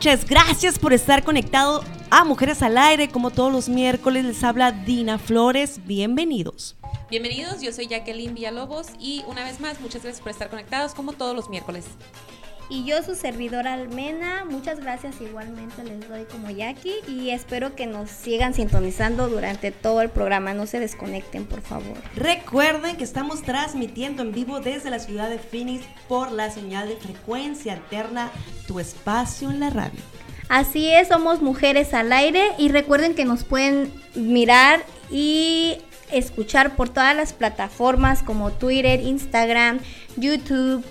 noches. Gracias por estar conectado a Mujeres al Aire. Como todos los miércoles les habla Dina Flores. Bienvenidos. Bienvenidos, yo soy Jacqueline Villalobos y una vez más muchas gracias por estar conectados como todos los miércoles. Y yo, su servidora Almena, muchas gracias igualmente les doy como Jackie y espero que nos sigan sintonizando durante todo el programa. No se desconecten, por favor. Recuerden que estamos transmitiendo en vivo desde la ciudad de Phoenix por la señal de frecuencia alterna Tu Espacio en la Radio. Así es, somos mujeres al aire y recuerden que nos pueden mirar y escuchar por todas las plataformas como Twitter, Instagram, YouTube,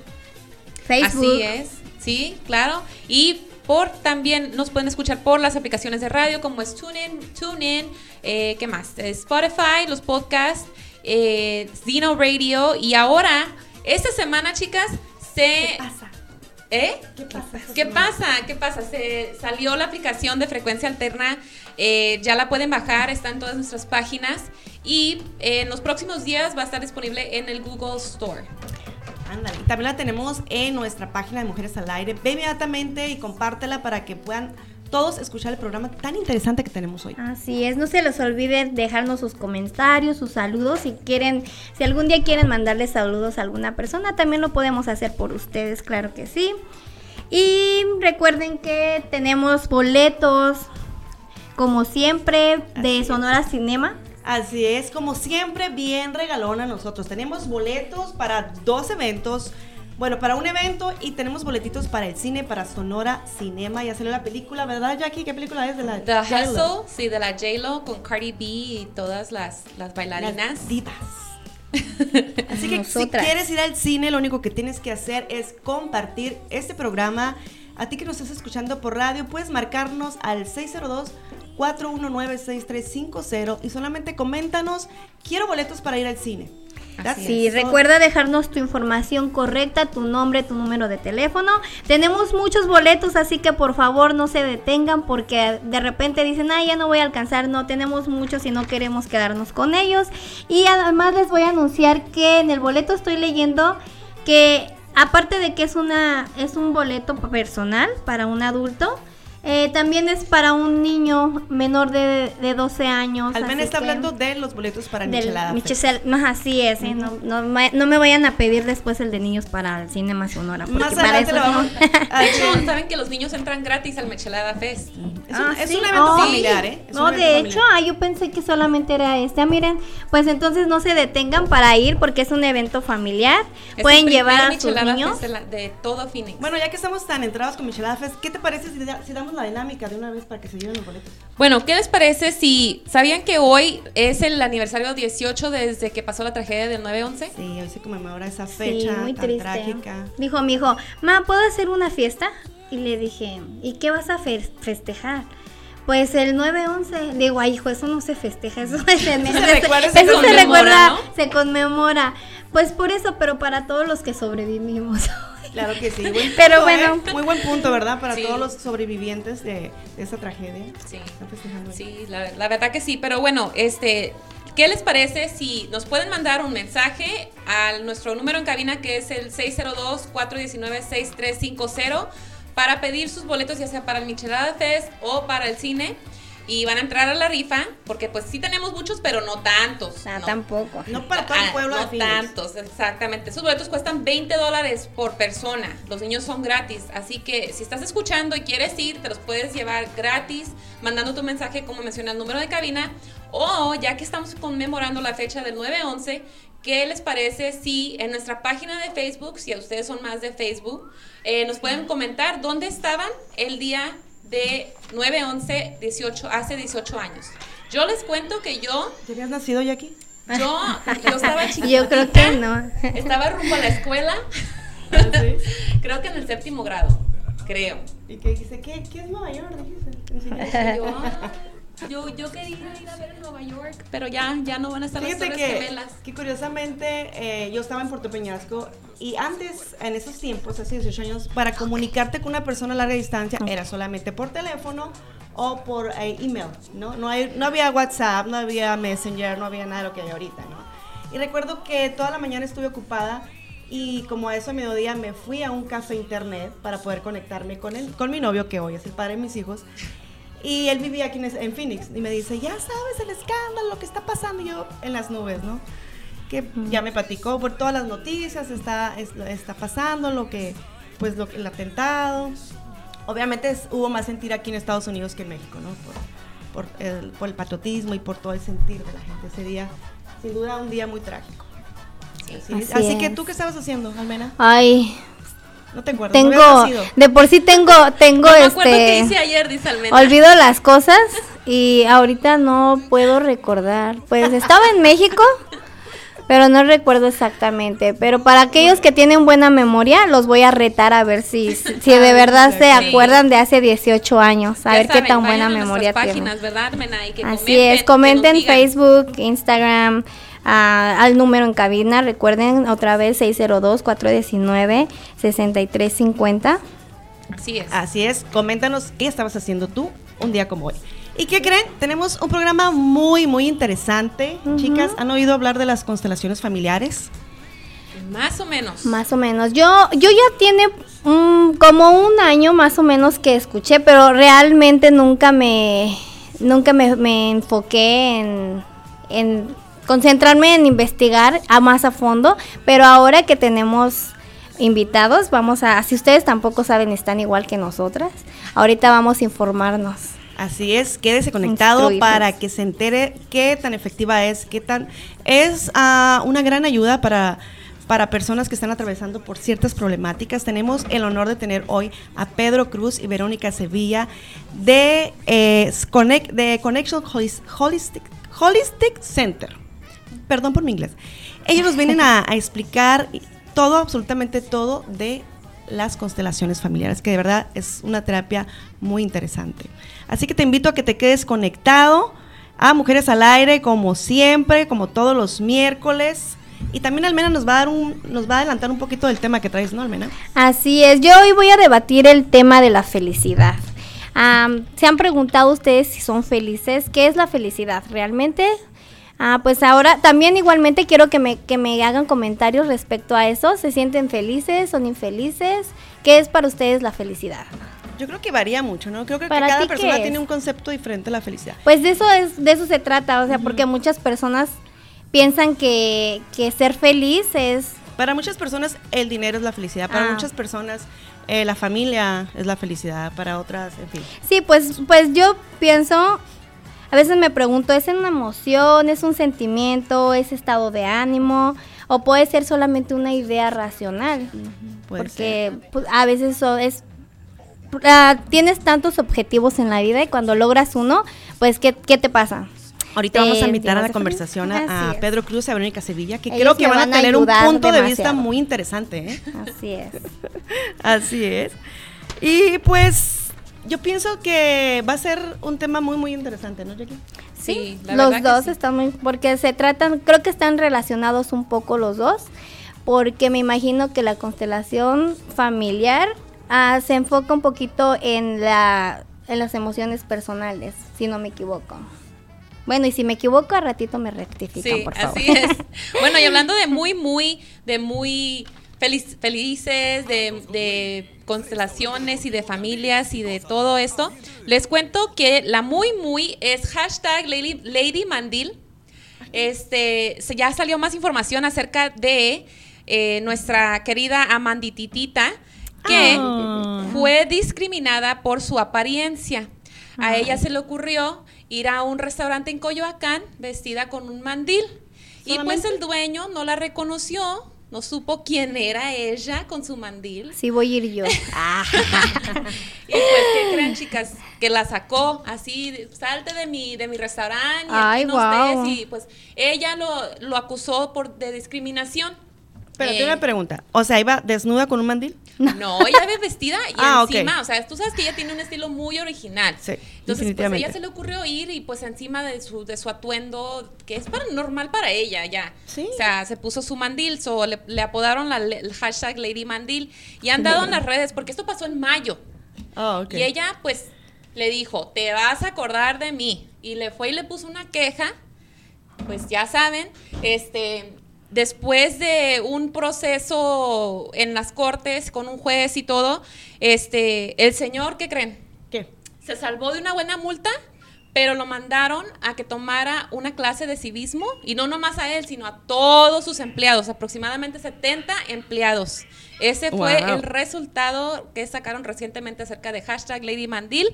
Facebook. Así es, sí, claro. Y por también nos pueden escuchar por las aplicaciones de radio como es TuneIn, TuneIn, eh, ¿qué más? Spotify, los podcasts, eh, Zeno Radio y ahora, esta semana, chicas, se... ¿Qué pasa? ¿Eh? ¿Qué pasa? ¿Qué pasa? ¿Qué pasa? Se salió la aplicación de frecuencia alterna, eh, ya la pueden bajar, está en todas nuestras páginas y eh, en los próximos días va a estar disponible en el Google Store. Ándale. Y También la tenemos en nuestra página de Mujeres al Aire. Ve inmediatamente y compártela para que puedan todos escuchar el programa tan interesante que tenemos hoy. Así es, no se les olvide dejarnos sus comentarios, sus saludos. Si quieren, si algún día quieren mandarle saludos a alguna persona, también lo podemos hacer por ustedes, claro que sí. Y recuerden que tenemos boletos, como siempre, de Sonora Cinema. Así es, como siempre, bien regalona nosotros. Tenemos boletos para dos eventos. Bueno, para un evento y tenemos boletitos para el cine, para Sonora Cinema. Ya salió la película, ¿verdad, Jackie? ¿Qué película es de la The J-Lo? Hustle, sí, de la J-Lo con Cardi B y todas las, las bailarinas. Las divas. Así que Nosotras. si quieres ir al cine, lo único que tienes que hacer es compartir este programa. A ti que nos estás escuchando por radio, puedes marcarnos al 602-419-6350 y solamente coméntanos, quiero boletos para ir al cine. Sí, recuerda dejarnos tu información correcta, tu nombre, tu número de teléfono. Tenemos muchos boletos, así que por favor no se detengan porque de repente dicen, ah, ya no voy a alcanzar. No, tenemos muchos y no queremos quedarnos con ellos. Y además les voy a anunciar que en el boleto estoy leyendo que aparte de que es una es un boleto personal para un adulto, eh, también es para un niño menor de, de 12 años. Almen está que- hablando de los boletos para Michelada. Michel- no, así es, ¿eh? no, no, no me vayan a pedir después el de niños para el Cinema Sonora. Porque Más para eso lo no. vamos a hecho, saben que los niños entran gratis al Michelada Fest. Es un, Ah, es un evento Oh. familiar, ¿eh? Es No, de hecho, ah, yo pensé que solamente era este. Ah, miren, pues entonces no se detengan para ir porque es un evento familiar. Es Pueden llevar a sus niños. Fest de, la- de todo Phoenix. Bueno, ya que estamos tan entrados con Michelada Fest, ¿qué te parece si, da- si damos la dinámica de una vez para que se lleven los boletos? Bueno, ¿qué les parece si sabían que hoy es el aniversario 18 desde que pasó la tragedia del 9-11? Sí, hoy se conmemora esa Sí, fecha muy tan triste. trágica. Dijo mi hijo, ma, ¿puedo hacer una fiesta? Y le dije, ¿y qué vas a fe- festejar? Pues el 9-11. Digo, ay, hijo, eso no se festeja, eso, es en- Eso se recuerda, se eso se conmemora, recuerda, ¿no? se conmemora. Pues por eso, pero para todos los que sobrevivimos. Claro que sí. Buen Pero punto, ¿eh? bueno. Muy buen punto, ¿verdad? Para Sí. todos los sobrevivientes de, de esa tragedia. Sí. Sí, la, la verdad que sí, pero bueno, este, ¿qué les parece si nos pueden mandar un mensaje a nuestro número en cabina que es el 602-419-6350 para pedir sus boletos ya sea para el Michelada Fest o para el cine? Y van a entrar a la rifa, porque pues sí tenemos muchos, pero no tantos. Ah, ¿no? tampoco. No para todo el Ah, pueblo de no tantos, exactamente. Esos boletos cuestan 20 dólares por persona. Los niños son gratis. Así que si estás escuchando y quieres ir, te los puedes llevar gratis, mandando tu mensaje, como menciona el número de cabina. O ya que estamos conmemorando la fecha del 9-11, ¿qué les parece si en nuestra página de Facebook, si a ustedes son más de Facebook, eh, nos pueden comentar dónde estaban el día de 9-11, 18, hace 18 años? Yo les cuento que yo, ¿Te habías nacido, Jackie? yo, yo estaba chiquita. Yo creo que no. Estaba rumbo a la escuela, Ah, ¿Sí? creo que en el séptimo grado, creo. ¿Y qué dice? ¿Qué, qué es Nueva York? Dijiste. Yo, yo, quería ir a ver Nueva York, pero ya, ya no van a estar las Fíjate torres que, gemelas. que curiosamente eh, yo estaba en Puerto Peñasco y antes, en esos tiempos, hace 18 años, para comunicarte con una persona a larga distancia era solamente por teléfono o por eh, email, ¿no? No, hay, no había WhatsApp, no había Messenger, no había nada de lo que hay ahorita, ¿no? Y recuerdo que toda la mañana estuve ocupada Y como a eso a mediodía me fui a un café internet para poder conectarme con él, con mi novio, que hoy es el padre de mis hijos. Y él vivía aquí en, en Phoenix. Y me dice, ya sabes el escándalo, lo que está pasando. Yo en las nubes, ¿no? Que ya me platicó por todas las noticias, está, es- está pasando lo que, pues lo que, el atentado. Obviamente es- hubo más sentir aquí en Estados Unidos que en México, ¿no? Por, por el, por el patriotismo y por todo el sentir de la gente. Ese día, sin duda, un día muy trágico. Así, es. Así Así que es. tú, ¿qué estabas haciendo, Almena? Ay, No te acuerdas. tengo, de por sí tengo, tengo No me acuerdo qué este, hice ayer, dice Almena. olvido las cosas y ahorita no puedo recordar. Pues estaba en México, pero no recuerdo exactamente. Pero para aquellos que tienen buena memoria, los voy a retar a ver si, si de verdad se acuerdan de hace 18 años, a Ya ver qué tan buena memoria tienen. páginas. Y que Así comenten, es, comenten. Facebook, Instagram, al número en cabina. Recuerden otra vez 602-419-6350. Así es. Así es, coméntanos qué estabas haciendo tú un día como hoy. ¿Y qué creen? Tenemos un programa muy, muy interesante. Chicas, ¿han oído hablar de las constelaciones familiares? Más o menos. Más o menos. Yo, yo ya tiene mm, como un año más o menos que escuché, pero realmente nunca me, nunca me, me enfoqué en, en concentrarme en investigar a más a fondo. Pero ahora que tenemos invitados, vamos a, si ustedes tampoco saben, están igual que nosotras, ahorita vamos a informarnos. Así es, quédese conectado Instruirnos. para que se entere qué tan efectiva es, qué tan... Es ah, una gran ayuda para, para personas que están atravesando por ciertas problemáticas. Tenemos el honor de tener hoy a Pedro Cruz y Verónica Sevilla de, eh, Connect, de Connection Holis- Holistic, Holistic Center. Perdón por mi inglés. Ellos nos vienen a, explicar todo, absolutamente todo de las constelaciones familiares, que de verdad es una terapia muy interesante. Así que te invito a que te quedes conectado a Mujeres al Aire, como siempre, como todos los miércoles. Y también Almena nos va a dar un, nos va a adelantar un poquito del tema que traes, ¿no, Almena? Así es, yo hoy voy a debatir el tema de la felicidad. ¿Se han preguntado ustedes si son felices? ¿Qué es la felicidad realmente? Ah, pues ahora también igualmente quiero que me, que me hagan comentarios respecto a eso. ¿Se sienten felices? ¿Son infelices? ¿Qué es para ustedes la felicidad? Yo creo que varía mucho, ¿no? Creo que ¿Para cada persona tiene un concepto diferente de la felicidad. Pues de eso es, de eso se trata, o sea, porque muchas personas piensan que, que ser feliz es Para muchas personas el dinero es la felicidad, para Ah. muchas personas eh, la familia es la felicidad, para otras, en fin. Sí, pues, pues yo pienso, a veces me pregunto, ¿es una emoción, es un sentimiento, es estado de ánimo? ¿O puede ser solamente una idea racional? Porque pues, a veces eso es... ah, tienes tantos objetivos en la vida y cuando logras uno, pues, ¿qué, qué te pasa? Ahorita vamos a Te invitar a la conversación a. Pedro Cruz y a Verónica Sevilla, que Ellos creo que van a van a tener un punto de vista muy interesante. ¿eh? Así es. Así es. Y pues yo pienso que va a ser un tema muy, muy interesante, ¿no, Jackie? Sí, la los verdad que dos sí. están muy, porque se tratan, creo que están relacionados un poco los dos, porque me imagino que la constelación familiar ah, se enfoca un poquito en la, en las emociones personales, si no me equivoco. Bueno, y si me equivoco, a ratito me rectifican, Sí, por favor. así es. Bueno, y hablando de muy, muy, de muy feliz- felices, de, de constelaciones y de familias y de todo esto, les cuento que la muy, muy es hashtag Lady, Lady Mandil. Este, se- ya salió más información acerca de eh, nuestra querida Amandititita, que Ah. fue discriminada por su apariencia. A ella se le ocurrió ir a un restaurante en Coyoacán vestida con un mandil. Y pues el dueño no la reconoció, no supo quién era ella con su mandil. Sí voy a ir yo. Ah. Y pues, ¿qué creen, chicas? Que la sacó así, salte de mi, de mi restaurante, y Ay, aquí no guau. estés", Y pues ella lo, lo acusó por de discriminación. Pero Eh, tengo una pregunta. O sea, ¿iba desnuda con un mandil? No, ella ve vestida y Ah, encima, o sea, tú sabes que ella tiene un estilo muy original. Sí, Entonces, pues a ella se le ocurrió ir y pues encima de su, de su atuendo, que es para, normal para ella ya. Sí. O sea, se puso su mandil, so, le, le apodaron la- el hashtag Lady Mandil y han dado en las redes, porque esto pasó en mayo. Oh, ok. Y ella pues le dijo, te vas a acordar de mí. Y le fue y le puso una queja, pues ya saben, este, después de un proceso en las cortes con un juez y todo, este, el señor, ¿qué creen? ¿Qué? Se salvó de una buena multa, pero lo mandaron a que tomara una clase de civismo y no nomás a él, sino a todos sus empleados, aproximadamente 70 empleados. Ese fue Wow. el resultado que sacaron recientemente acerca de hashtag Lady Mandil.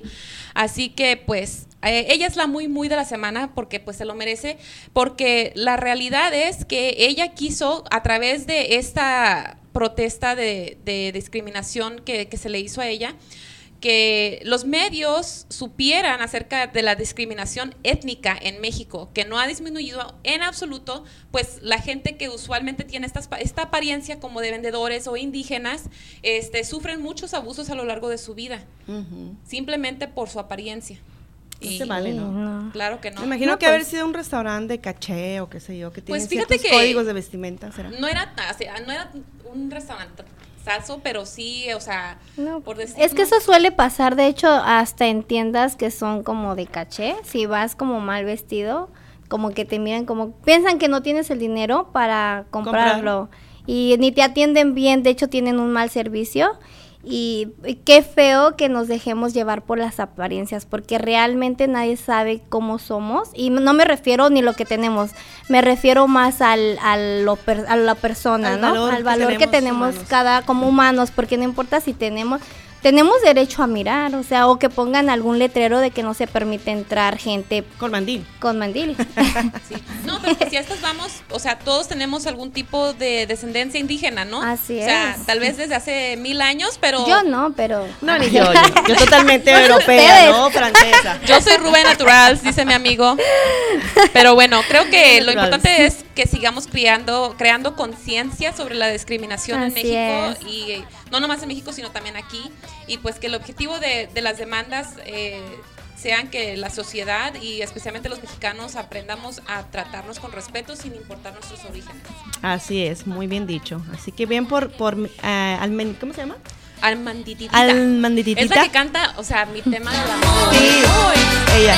Así que pues eh, ella es la muy muy de la semana porque pues se lo merece. Porque la realidad es que ella quiso a través de esta protesta de, de discriminación que, que se le hizo a ella, que los medios supieran acerca de la discriminación étnica en México, que no ha disminuido en absoluto, pues la gente que usualmente tiene esta, esta apariencia como de vendedores o indígenas, este, sufren muchos abusos a lo largo de su vida, simplemente por su apariencia. No Y- se vale, ¿no? no. Claro que no. Me imagino No, que pues- haber sido un restaurante de caché o qué sé yo, que tiene Pues fíjate ciertos que- códigos de vestimenta, ¿será? No era, o sea, no era un restaurante pero sí, o sea, No, por decir. es que eso suele pasar, de hecho, hasta en tiendas que son como de caché, si vas como mal vestido, como que te miran como, piensan que no tienes el dinero para comprarlo y ni te atienden bien, de hecho tienen un mal servicio y, qué feo que nos dejemos llevar por las apariencias, porque realmente nadie sabe cómo somos y no me refiero ni lo que tenemos, me refiero más al, al lo per- a la persona, Al ¿no? valor al que valor que tenemos tenemos humanos. cada como humanos, porque no importa si tenemos tenemos derecho a mirar, o sea, o que pongan algún letrero de que no se permite entrar gente Con mandil. con mandil. Sí. No, pero pues si a estas vamos, o sea, todos tenemos algún tipo de descendencia indígena, ¿no? Así O sea, es. tal vez desde hace mil años, pero Yo no, pero No, ni yo. Yo, yo totalmente europea. ¿no? Francesa. yo soy Rubén Natural, dice mi amigo. Pero bueno, creo que lo Naturals. importante es que sigamos creando, creando conciencia sobre la discriminación en Así México es. y eh, no nomás en México, sino también aquí. Y pues que el objetivo de, de las demandas eh, sean que la sociedad y especialmente los mexicanos aprendamos a tratarnos con respeto sin importar nuestros orígenes. Así es, muy bien dicho. Así que bien por, por eh, Almen- ¿cómo se llama? Almandititita. Almandititita. Es la que canta, o sea, mi tema del amor. Sí, ella.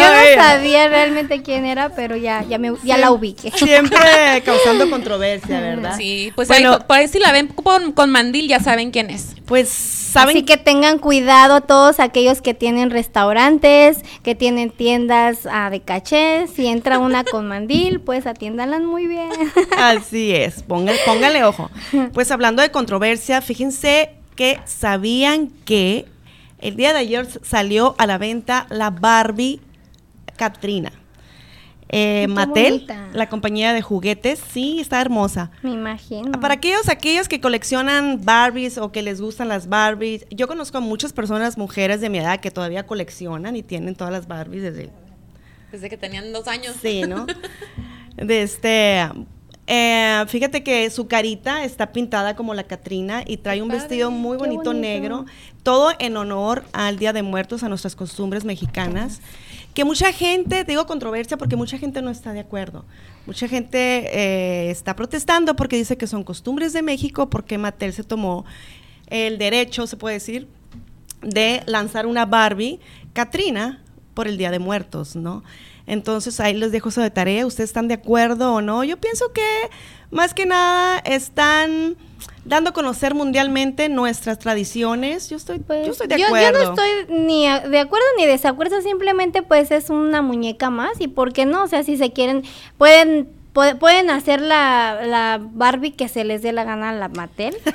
Yo no ella. sabía realmente quién era, pero ya ya me ya la ubiqué. Siempre causando controversia, ¿verdad? Sí, pues Bueno. ahí, por ahí si la ven con, con mandil ya saben quién es. Pues saben Así que tengan cuidado todos aquellos que tienen restaurantes, que tienen tiendas ah, de caché, si entra una con mandil, pues atiéndanlas muy bien. Así es, póngale, póngale ojo. Pues hablando de controversia, fíjense que sabían que el día de ayer salió a la venta la Barbie Katrina. Eh, Mattel, bonita. la compañía de juguetes, sí, está hermosa. Me imagino. Para aquellos, aquellos que coleccionan Barbies o que les gustan las Barbies, yo conozco a muchas personas, mujeres de mi edad, que todavía coleccionan y tienen todas las Barbies desde Desde que tenían dos años. Sí, ¿no? De este. eh, fíjate que su carita está pintada como la Catrina y trae un Padre, vestido muy bonito. negro, todo en honor al Día de Muertos, a nuestras costumbres mexicanas. Que mucha gente, digo controversia porque mucha gente no está de acuerdo. Mucha gente eh, está protestando porque dice que son costumbres de México, porque Mattel se tomó el derecho, se puede decir, de lanzar una Barbie Katrina por el Día de Muertos, ¿no? Entonces ahí les dejo eso de tarea. ¿Ustedes están de acuerdo o no? Yo pienso que más que nada están dando a conocer mundialmente nuestras tradiciones. Yo estoy, Pues, yo estoy de yo, yo acuerdo. no estoy ni a- de acuerdo ni desacuerdo, simplemente pues es una muñeca más y por qué no, o sea, si se quieren, pueden pu- pueden hacer la, la Barbie que se les dé la gana a la Mattel.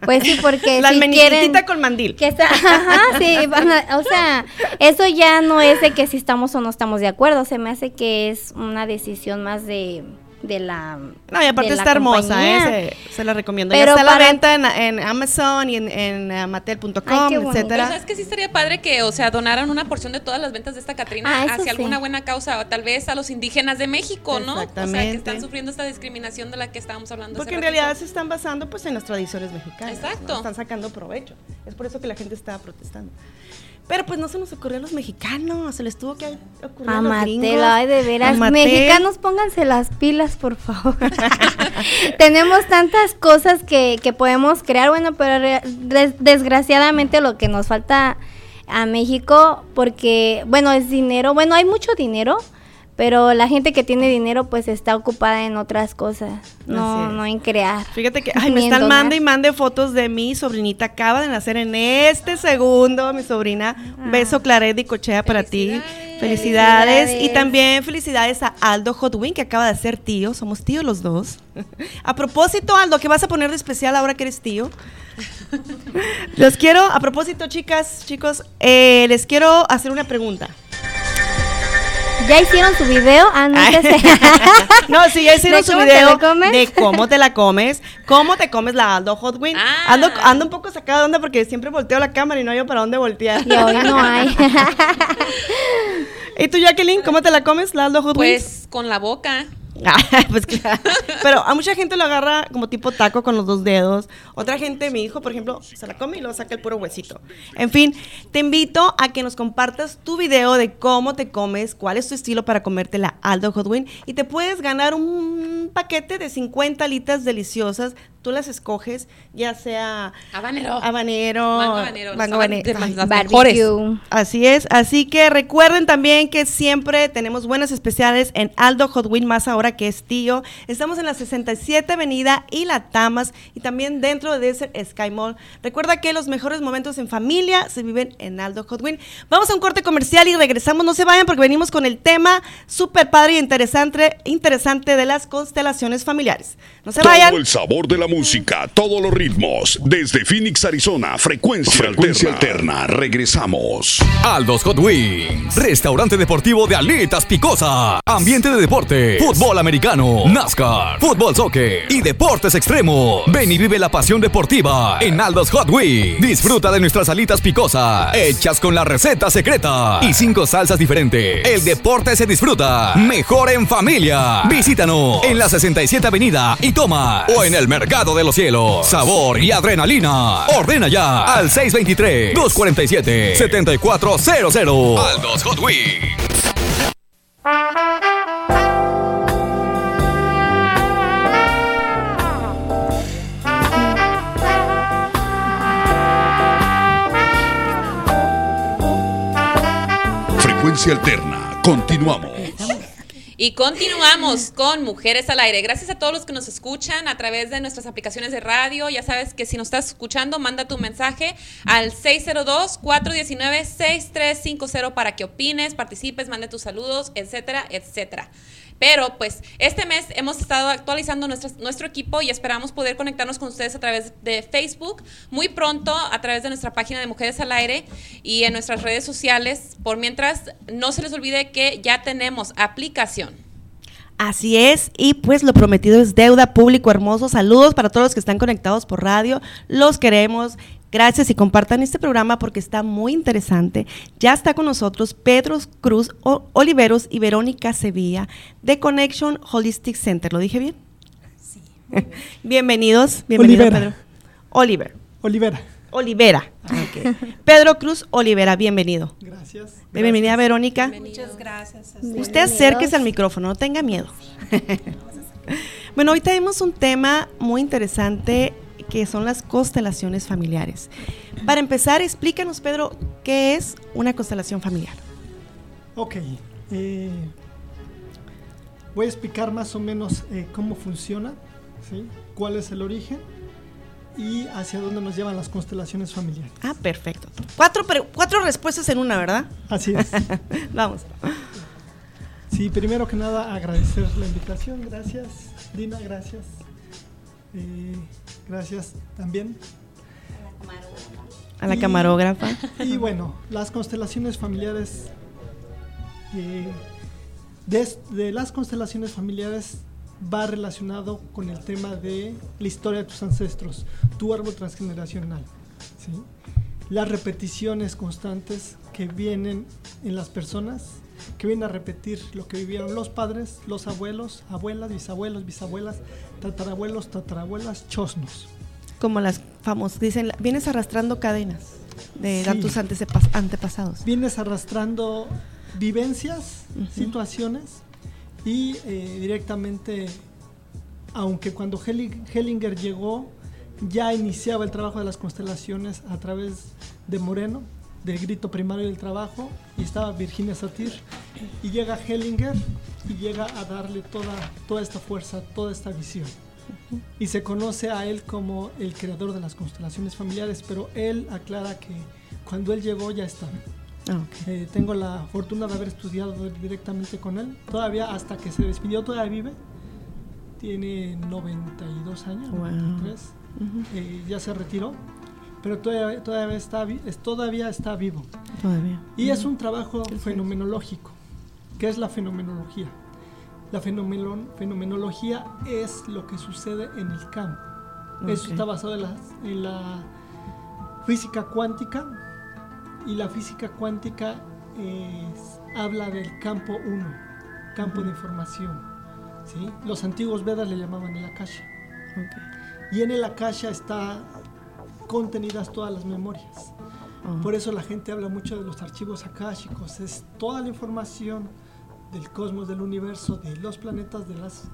Pues sí, porque la si quieren con mandil. que está, ajá, sí, van a- o sea, eso ya no es de que si estamos o no estamos de acuerdo, se me hace que es una decisión más de, de la No, y aparte está hermosa. ¿eh? Se, se la recomiendo. Pero ya está a la venta en, en Amazon y en, en bonito. Pero etcétera. sabes que sí estaría padre que, o sea, donaran una porción de todas las ventas de esta Catrina Ah, hacia sí. alguna buena causa, o tal vez a los indígenas de México, ¿no? O sea, que están sufriendo esta discriminación de la que estábamos hablando. Porque hace en ratito. realidad se están basando pues en las tradiciones mexicanas. ¿no? Exacto. Están sacando provecho. Es por eso que la gente está protestando. Pero pues no se nos ocurrió a los mexicanos, se les tuvo que ocurrir a, los gringos. ay, de veras. Mexicanos, pónganse las pilas, por favor. Tenemos tantas cosas que, que podemos crear, bueno, pero des- desgraciadamente lo que nos falta a México, porque, bueno, es dinero. Bueno, hay mucho dinero, pero la gente que tiene dinero pues está ocupada en otras cosas, no, no en crear. Fíjate que ay, me están donar. mande y mande fotos de mi sobrinita. Acaba de nacer en este segundo, mi sobrina. Un beso, Claret y Cochea para ti. Felicidades. Felicidades. Y también felicidades a Aldo Hotwin, que acaba de ser tío. Somos tíos los dos. A propósito, Aldo, ¿qué vas a poner de especial ahora que eres tío? Los quiero, a propósito, chicas, chicos, eh, les quiero hacer una pregunta. ¿Ya hicieron su video? Ah, no, sí, ya hicieron ¿De su video de cómo te la comes, cómo te comes la Aldo Hot Wing. Ah. Ando, ando un poco sacada de onda porque siempre volteo la cámara y no hay para dónde voltear. Y hoy no hay. ¿Y tú, Jacqueline, cómo te la comes la Aldo Hot Wings? Pues con la boca. Ah, pues claro. Pero a mucha gente lo agarra como tipo taco con los dos dedos. Otra gente, mi hijo, por ejemplo, se la come y luego saca el puro huesito. En fin, te invito a que nos compartas tu video de cómo te comes, cuál es tu estilo para comerte la Aldo Hot Wing y te puedes ganar un paquete de 50 alitas deliciosas. Tú las escoges, ya sea Habanero. habanero, Mango habanero. mango habanero. Ay. Barbecue. Así es, así que recuerden también que siempre tenemos buenas especiales en Aldo Hot Wing, más ahora que es tío. Estamos en la 67 Avenida y La Tamas y también dentro de Desert Sky Mall. Recuerda que los mejores momentos en familia se viven en Aldo Hot Wing. Vamos a un corte comercial y regresamos. No se vayan porque venimos con el tema súper padre y interesante, interesante de las constelaciones familiares. No se vayan. Todo el sabor de la música, todos los ritmos. Desde Phoenix, Arizona, frecuencia, frecuencia alterna. Regresamos. Aldos Hot Wings, restaurante deportivo de alitas picosa, ambiente de deporte, fútbol americano, NASCAR, fútbol soccer y deportes extremos. Ven y vive la pasión deportiva en Aldos Hot Wings. Disfruta de nuestras alitas picosas, hechas con la receta secreta y cinco salsas diferentes. El deporte se disfruta mejor en familia. Visítanos en la 67 Avenida y toma o en el Mercado de los Cielos. Sabor y adrenalina. Ordena ya al 623 247 7400. Aldos Hot Wings. Frecuencia alterna. Continuamos. Y continuamos con Mujeres al Aire. Gracias a todos los que nos escuchan a través de nuestras aplicaciones de radio. Ya sabes que si nos estás escuchando, manda tu mensaje al 602-419-6350 para que opines, participes, mande tus saludos, etcétera, etcétera. Pero pues este mes hemos estado actualizando nuestro, nuestro equipo y esperamos poder conectarnos con ustedes a través de Facebook muy pronto a través de nuestra página de Mujeres al Aire y en nuestras redes sociales. Por mientras, no se les olvide que ya tenemos aplicación. Así es, y pues lo prometido es deuda público hermoso. Saludos para todos los que están conectados por radio. Los queremos. Gracias y compartan este programa porque está muy interesante. Ya está con nosotros Pedro Cruz O- Oliveros y Verónica Sevilla de Connection Holistic Center. ¿Lo dije bien? Sí. Bienvenidos. Bienvenido, Olivera. Pedro. Oliver. Olivera. Olivera. Ok. Pedro Cruz Olivera, bienvenido. Gracias. Bienvenida, Verónica. Muchas gracias. Usted acérquese al micrófono, no tenga miedo. bueno, hoy tenemos un tema muy interesante que son las constelaciones familiares. Para empezar, explícanos, Pedro, ¿qué es una constelación familiar? Ok. eh, voy a explicar más o menos eh, cómo funciona, ¿sí? cuál es el origen y hacia dónde nos llevan las constelaciones familiares. Ah, perfecto. Cuatro, cuatro respuestas en una, ¿verdad? Así es. Vamos. Sí, primero que nada agradecer la invitación. Gracias. Dina, gracias. Eh, gracias también. A la Y- camarógrafa. Y bueno, las constelaciones familiares. eh, des- de, las constelaciones familiares va relacionado con el tema de la historia de tus ancestros, tu árbol transgeneracional. ¿sí? Las repeticiones constantes que vienen en las personas, que vienen a repetir lo que vivieron los padres, los abuelos, abuelas, bisabuelos, bisabuelas, tatarabuelos, tatarabuelas, chosnos. Como las famosas, dicen, vienes arrastrando cadenas de Sí. tus antesepas- antepasados. vienes arrastrando vivencias, situaciones y eh, directamente, aunque cuando Helli- Hellinger llegó, ya iniciaba el trabajo de las constelaciones a través de Moreno, del grito primario del trabajo, y estaba Virginia Satir, Y llega Hellinger y llega a darle toda, toda esta fuerza, toda esta visión. Y se conoce a él como el creador de las constelaciones familiares, pero él aclara que cuando él llegó ya estaba. Ah, ok. Eh, tengo la fortuna de haber estudiado directamente con él. Todavía hasta que se despidió, todavía vive. Tiene 92 años, Wow. 93. Eh, ya se retiró, pero todavía, todavía, está, todavía está vivo. Todavía. Y es un trabajo fenomenológico. ¿Qué es la fenomenología? La fenomeno- fenomenología es lo que sucede en el campo. Eso está basado en la, en la física cuántica y la física cuántica es- habla del campo 1, campo de información. ¿sí? Los antiguos Vedas le llamaban el Akasha. Ok. Y en el Akasha está contenidas todas las memorias. Por eso la gente habla mucho de los archivos akáshicos. Es toda la información del cosmos, del universo, de los planetas, de las,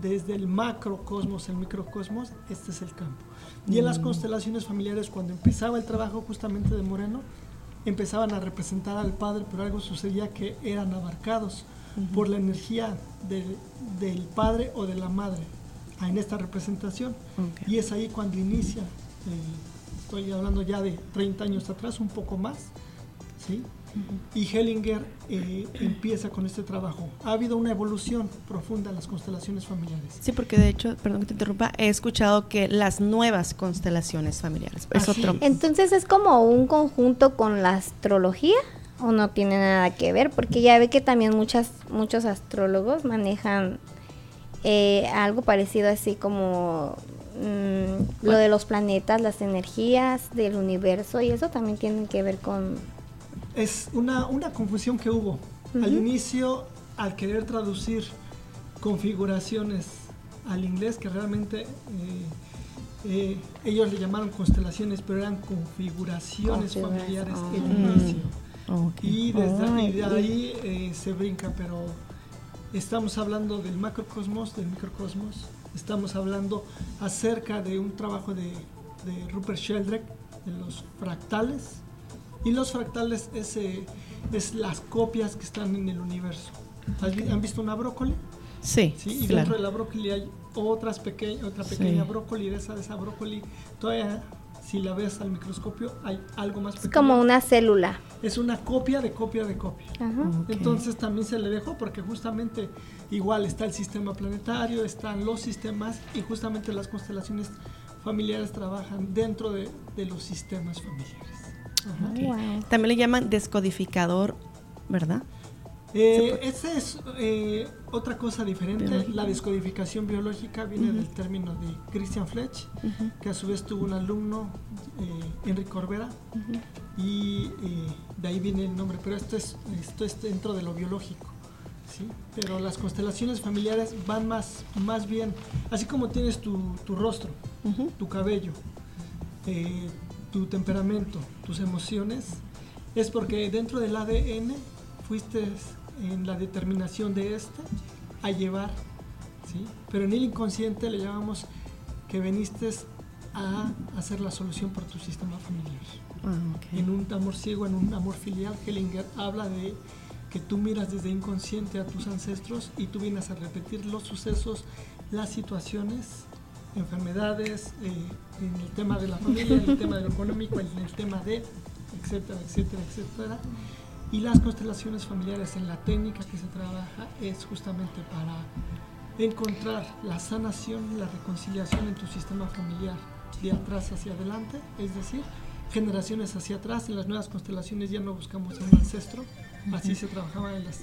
desde el macrocosmos, el microcosmos, este es el campo. Y en las constelaciones familiares, cuando empezaba el trabajo justamente de Moreno, empezaban a representar al padre, pero algo sucedía que eran abarcados por la energía del, del padre o de la madre en esta representación. Ok. Y es ahí cuando inicia, eh, estoy hablando ya de 30 años atrás, un poco más, ¿sí? Y Hellinger eh, empieza con este trabajo. Ha habido una evolución profunda en las constelaciones familiares. Sí, porque de hecho, perdón que te interrumpa, he escuchado que las nuevas constelaciones familiares es Así otro. Entonces es como un conjunto con la astrología o no tiene nada que ver, porque ya ve que también muchas, muchos astrólogos manejan eh, algo parecido así como mm, lo de los planetas, las energías del universo y eso también tiene que ver con... Es una, una confusión que hubo. Al inicio, al querer traducir configuraciones al inglés, que realmente eh, eh, ellos le llamaron constelaciones, pero eran configuraciones Configura- familiares el Mm. inicio. Ok. Y desde de sí. ahí eh, se brinca, pero estamos hablando del macrocosmos, del microcosmos, estamos hablando acerca de un trabajo de, de Rupert Sheldrake, de los fractales, y los fractales es, eh, es las copias que están en el universo. ¿Has vi- ¿Han visto una brócoli? Sí, Sí, y claro. dentro de la brócoli hay otras peque- otra pequeña Sí. brócoli, de esa, de esa brócoli, todavía si la ves al microscopio hay algo más Es pequeño. como una célula. Es una copia de copia de copia. Ajá. Entonces también se le dejó porque justamente igual está el sistema planetario, están los sistemas y justamente las constelaciones familiares trabajan dentro de, de los sistemas familiares. Ajá. Ok. Wow. También le llaman descodificador, ¿verdad? Eh, esa es eh, otra cosa diferente. Biológica. La descodificación biológica viene del término de Christian Fletch, que a su vez tuvo un alumno, eh, Enrique Corbera, y eh, de ahí viene el nombre. Pero esto es, esto es dentro de lo biológico. ¿sí? Pero las constelaciones familiares van más, más bien, así como tienes tu, tu rostro, tu cabello, eh, tu temperamento, tus emociones, es porque dentro del ADN fuiste en la determinación de este a llevar, ¿sí? Pero en el inconsciente le llamamos que veniste a hacer la solución por tu sistema familiar. Ah, ok. En un amor ciego, en un amor filial, Hellinger habla de que tú miras desde inconsciente a tus ancestros y tú vienes a repetir los sucesos, las situaciones, enfermedades, eh, en el tema de la familia, en el tema de lo económico, en el tema de, etcétera, etcétera, etcétera. Y las constelaciones familiares en la técnica que se trabaja es justamente para encontrar la sanación, la reconciliación en tu sistema familiar de atrás hacia adelante, es decir, generaciones hacia atrás. En las nuevas constelaciones ya no buscamos un ancestro, así se trabajaba en las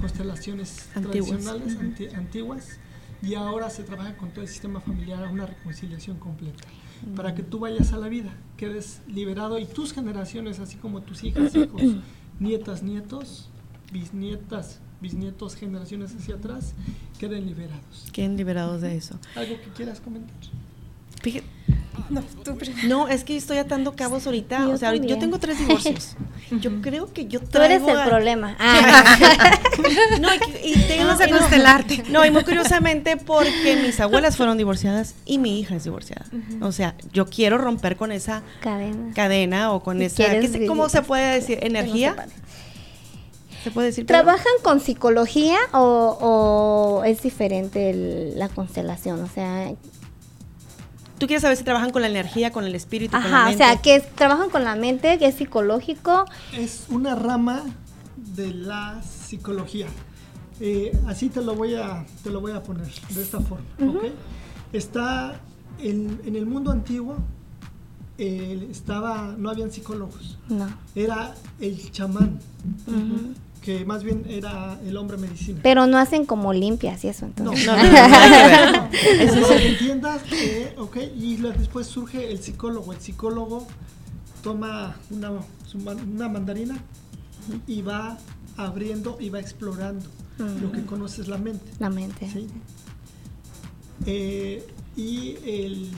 constelaciones Antiguas. tradicionales, anti- antiguas, y ahora se trabaja con todo el sistema familiar a una reconciliación completa. Para que tú vayas a la vida, quedes liberado y tus generaciones, así como tus hijas, hijos, nietas, nietos, bisnietas, bisnietos, generaciones hacia atrás, queden liberados. Queden liberados de eso. ¿Algo que quieras comentar? Fíjate- No, tú primero. No, es que estoy atando cabos ahorita. Yo o sea, yo tengo tres divorcios. Yo creo que yo Tú eres traigo el a- problema. Ah, No, y, y tengo Vamos a y no- constelarte. No, y muy curiosamente porque mis abuelas fueron divorciadas y mi hija es divorciada. O sea, yo quiero romper con esa cadena. cadena o con esa, quieres ¿qué sé- ¿cómo se puede decir? ¿Energía? ¿Se puede decir? ¿Trabajan con psicología o, o es diferente el- la constelación? O sea, Tú quieres saber si trabajan con la energía, con el espíritu, con la ajá, o mente. sea, que es- trabajan con la mente, que es psicológico. Es una rama de la psicología. Eh, así te lo voy a te lo voy a poner de esta forma, ¿ok? Está en, en el mundo antiguo eh, estaba no habían psicólogos, No. era el chamán, que más bien era el hombre medicina. Pero no hacen como limpias y eso, No, entonces. no, no, no, que. Eso para que entiendas, eh, ok, y después surge el psicólogo. El psicólogo toma una, una mandarina y va abriendo y va explorando lo que conoce es la mente. La mente. ¿sí? Eh, y el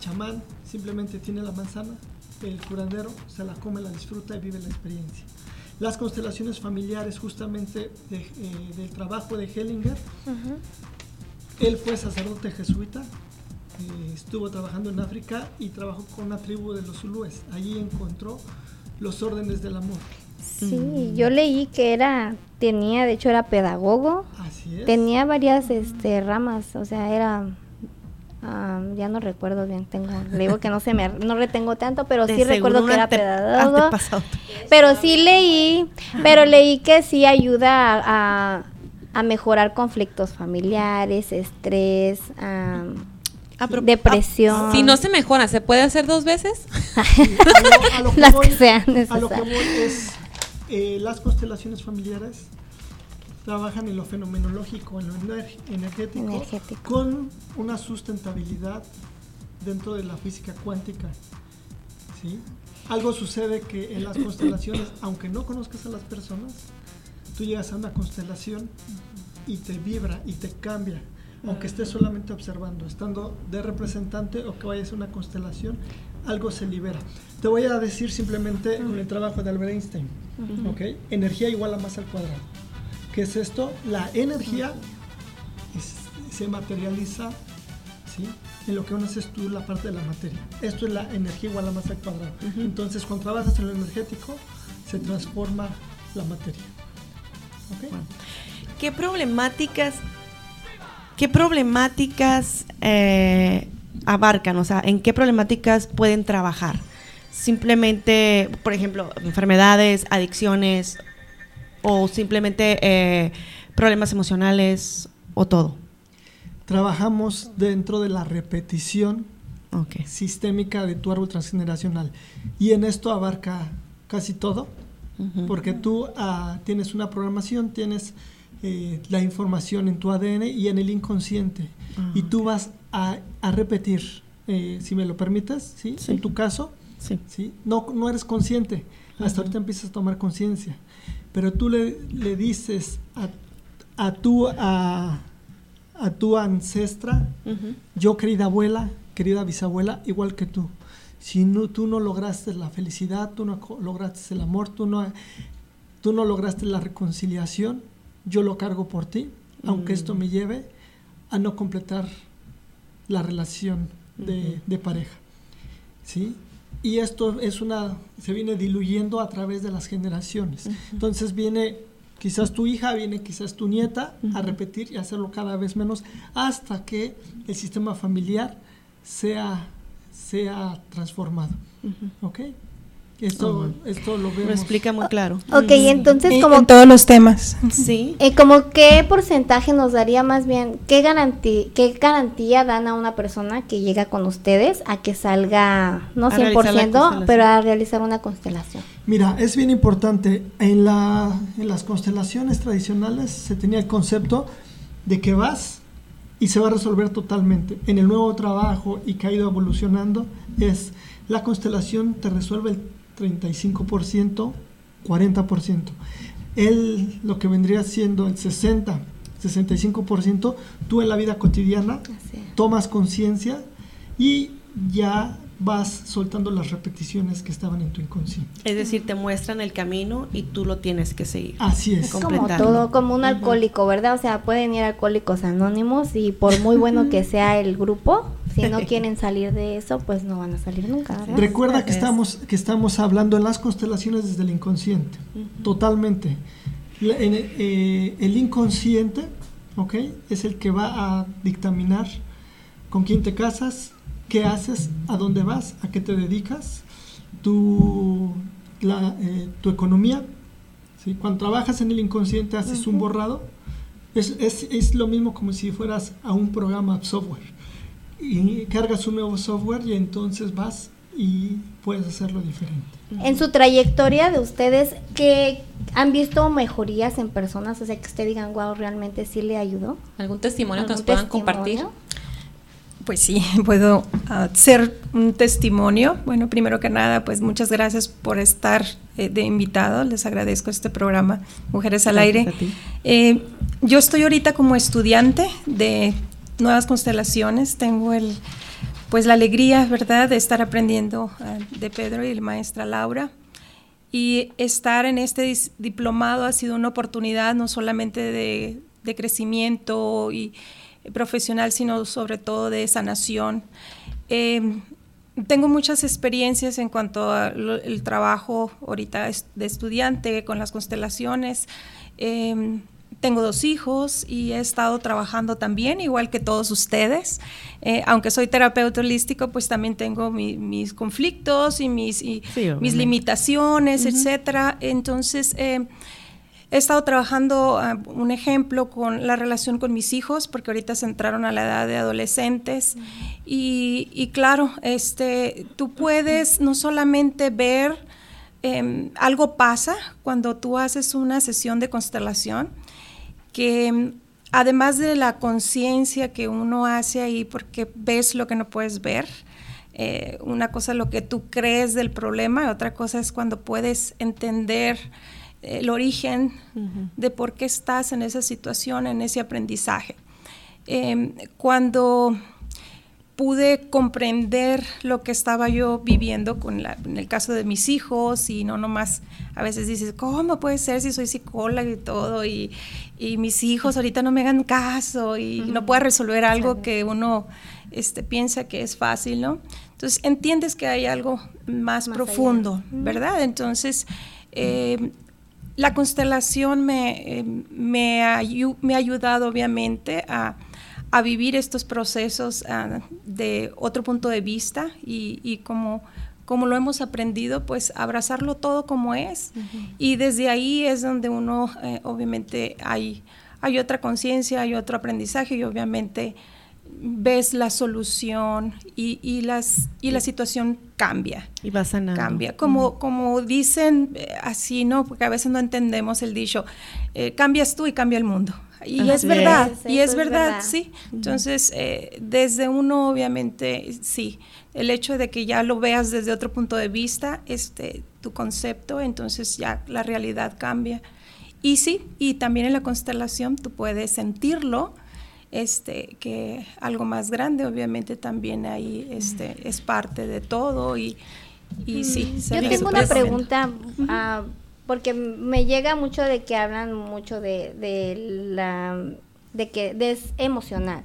chamán simplemente tiene la manzana, el curandero se la come, la disfruta y vive la experiencia. Las constelaciones familiares, justamente de, eh, del trabajo de Hellinger, él fue sacerdote jesuita, eh, estuvo trabajando en África y trabajó con una tribu de los zulúes. Allí encontró los órdenes del amor. Sí, yo leí que era, tenía, de hecho era pedagogo, Así es. tenía varias este, ramas, o sea, era, ah, ya no recuerdo bien, tengo, le digo que no se me, no retengo tanto, pero De sí recuerdo que era pedagogo. Pero sí leí, pero leí que sí ayuda a, a- a mejorar conflictos familiares, estrés, Ah, pero- depresión. Si no se mejora, ¿se puede hacer dos veces? A lo- a lo que voy- que sean A lo que necesarias. voy es, eh, las constelaciones familiares trabajan en lo fenomenológico, en lo ener- energético, Energético. con una sustentabilidad dentro de la física cuántica. ¿sí? Algo sucede que en las constelaciones, aunque no conozcas a las personas, tú llegas a una constelación y te vibra y te cambia, aunque estés solamente observando, estando de representante o que vayas a una constelación, algo se libera. Te voy a decir simplemente con el trabajo de Albert Einstein, ¿ok? Energía igual a masa al cuadrado. ¿Qué es esto? La energía se materializa, ¿sí? En lo que conoces tú la parte de la materia. Esto es la energía igual a masa al cuadrado. Entonces, cuando trabajas en lo energético, se transforma la materia. ¿Qué problemáticas, qué problemáticas eh, abarcan? O sea, ¿en qué problemáticas pueden trabajar? Simplemente, por ejemplo, enfermedades, adicciones o simplemente eh, problemas emocionales o todo. Trabajamos dentro de la repetición sistémica de tu árbol transgeneracional. Y en esto abarca casi todo, porque tú ah, tienes una programación, tienes eh, la información en tu ADN y en el inconsciente. Ah, y tú vas a, a repetir, eh, si me lo permites, ¿sí? Sí. En tu caso, Sí. ¿sí? No, no eres consciente, hasta ahorita empiezas a tomar conciencia, pero tú le, le dices a, a, tu, a, a tu ancestra, yo querida abuela, querida bisabuela, igual que tú. Si no, tú no lograste la felicidad, tú no lograste el amor, tú no, tú no lograste la reconciliación, yo lo cargo por ti, aunque esto me lleve a no completar la relación de, de pareja. ¿Sí? Y esto es una, se viene diluyendo a través de las generaciones. Entonces viene quizás tu hija, viene quizás tu nieta a repetir y hacerlo cada vez menos hasta que el sistema familiar sea, sea transformado. ¿Ok? Esto, esto lo Lo vemos. explica muy claro. Ok, entonces En- como en todos los temas. Sí. Eh, como qué porcentaje nos daría más bien, qué garantía, qué garantía dan a una persona que llega con ustedes a que salga, no A realizar la 100%, constelación. pero a realizar una constelación? Mira, es bien importante. En, la, en las constelaciones tradicionales se tenía el concepto de que vas y se va a resolver totalmente. En el nuevo trabajo y que ha ido evolucionando es la constelación te resuelve el 35%, 40%. El, lo que vendría siendo el 60, 65%, tú en la vida cotidiana tomas conciencia y ya vas soltando las repeticiones que estaban en tu inconsciente. Es decir, te muestran el camino y tú lo tienes que seguir. Así es. Com- Como todo, como un alcohólico, ¿verdad? O sea, pueden ir alcohólicos anónimos y por muy bueno que sea el grupo, si no quieren salir de eso, pues no van a salir nunca, ¿verdad? Recuerda que Es. estamos, que estamos hablando en las constelaciones desde el inconsciente, totalmente. La- en- eh, el inconsciente, ¿ok? Es el que va a dictaminar con quién te casas, qué haces, a dónde vas, a qué te dedicas, tu, la, eh, tu economía. ¿sí? Cuando trabajas en el inconsciente haces un borrado. Es, es, es lo mismo como si fueras a un programa software. Y cargas un nuevo software y entonces vas y puedes hacerlo diferente. En su trayectoria de ustedes, ¿qué han visto mejorías en personas? O sea, que usted digan, wow, realmente sí le ayudó. ¿Algún testimonio que nos ¿Algún puedan testimonio? compartir? Pues sí, puedo ah, ser un testimonio. Bueno, primero que nada, pues muchas gracias por estar eh, de invitado. Les agradezco este programa, Mujeres al Gracias Aire. Eh, yo estoy ahorita como estudiante de Nuevas Constelaciones. Tengo el, pues la alegría, ¿verdad?, de estar aprendiendo ah, de Pedro y la maestra Laura. Y estar en este diplomado ha sido una oportunidad no solamente de, de crecimiento y profesional, sino sobre todo de sanación. Eh, tengo muchas experiencias en cuanto al trabajo ahorita de estudiante con las constelaciones. Eh, tengo dos hijos y he estado trabajando también, igual que todos ustedes. Eh, aunque soy terapeuta holístico, pues también tengo mi- mis conflictos y mis, y Sí, mis limitaciones, etcétera. Entonces, eh, he estado trabajando, ah, un ejemplo, con la relación con mis hijos, porque ahorita se entraron a la edad de adolescentes. Y, y claro, este, tú puedes no solamente ver em, algo pasa cuando tú haces una sesión de constelación, que em, además de la conciencia que uno hace ahí, porque ves lo que no puedes ver, eh, una cosa es lo que tú crees del problema, otra cosa es cuando puedes entender el origen de por qué estás en esa situación, en ese aprendizaje. Em, cuando pude comprender lo que estaba yo viviendo con la- en el caso de mis hijos y no nomás a veces dices, ¿cómo puede ser si soy psicóloga y todo? Y, y mis hijos ahorita no me hagan caso y no puedo resolver algo que uno este, piensa que es fácil, ¿no? Entonces entiendes que hay algo más, Más allá. profundo, ¿verdad? Entonces, eh, la constelación me, eh, me, ayu- me ha ayudado obviamente a, a vivir estos procesos ah, de otro punto de vista y, y como, como lo hemos aprendido, pues abrazarlo todo como es. Y desde ahí es donde uno, eh, obviamente, hay, hay otra conciencia, hay otro aprendizaje y obviamente ves la solución y, y las, y la situación cambia Y va sanando. cambia. Como, como dicen eh, así, ¿no? Porque a veces no entendemos el dicho, eh, cambias tú y cambia el mundo. Y Así es verdad, es. y es es verdad, verdad. sí. Entonces, eh, desde uno, obviamente, sí, el hecho de que ya lo veas desde otro punto de vista, este, tu concepto, entonces ya la realidad cambia. Y sí, y también en la constelación tú puedes sentirlo, este, que algo más grande, obviamente también ahí este, es parte de todo y, y sí. se Yo tengo una pregunta, ah, porque me llega mucho de que hablan mucho de, de la de que de es emocional,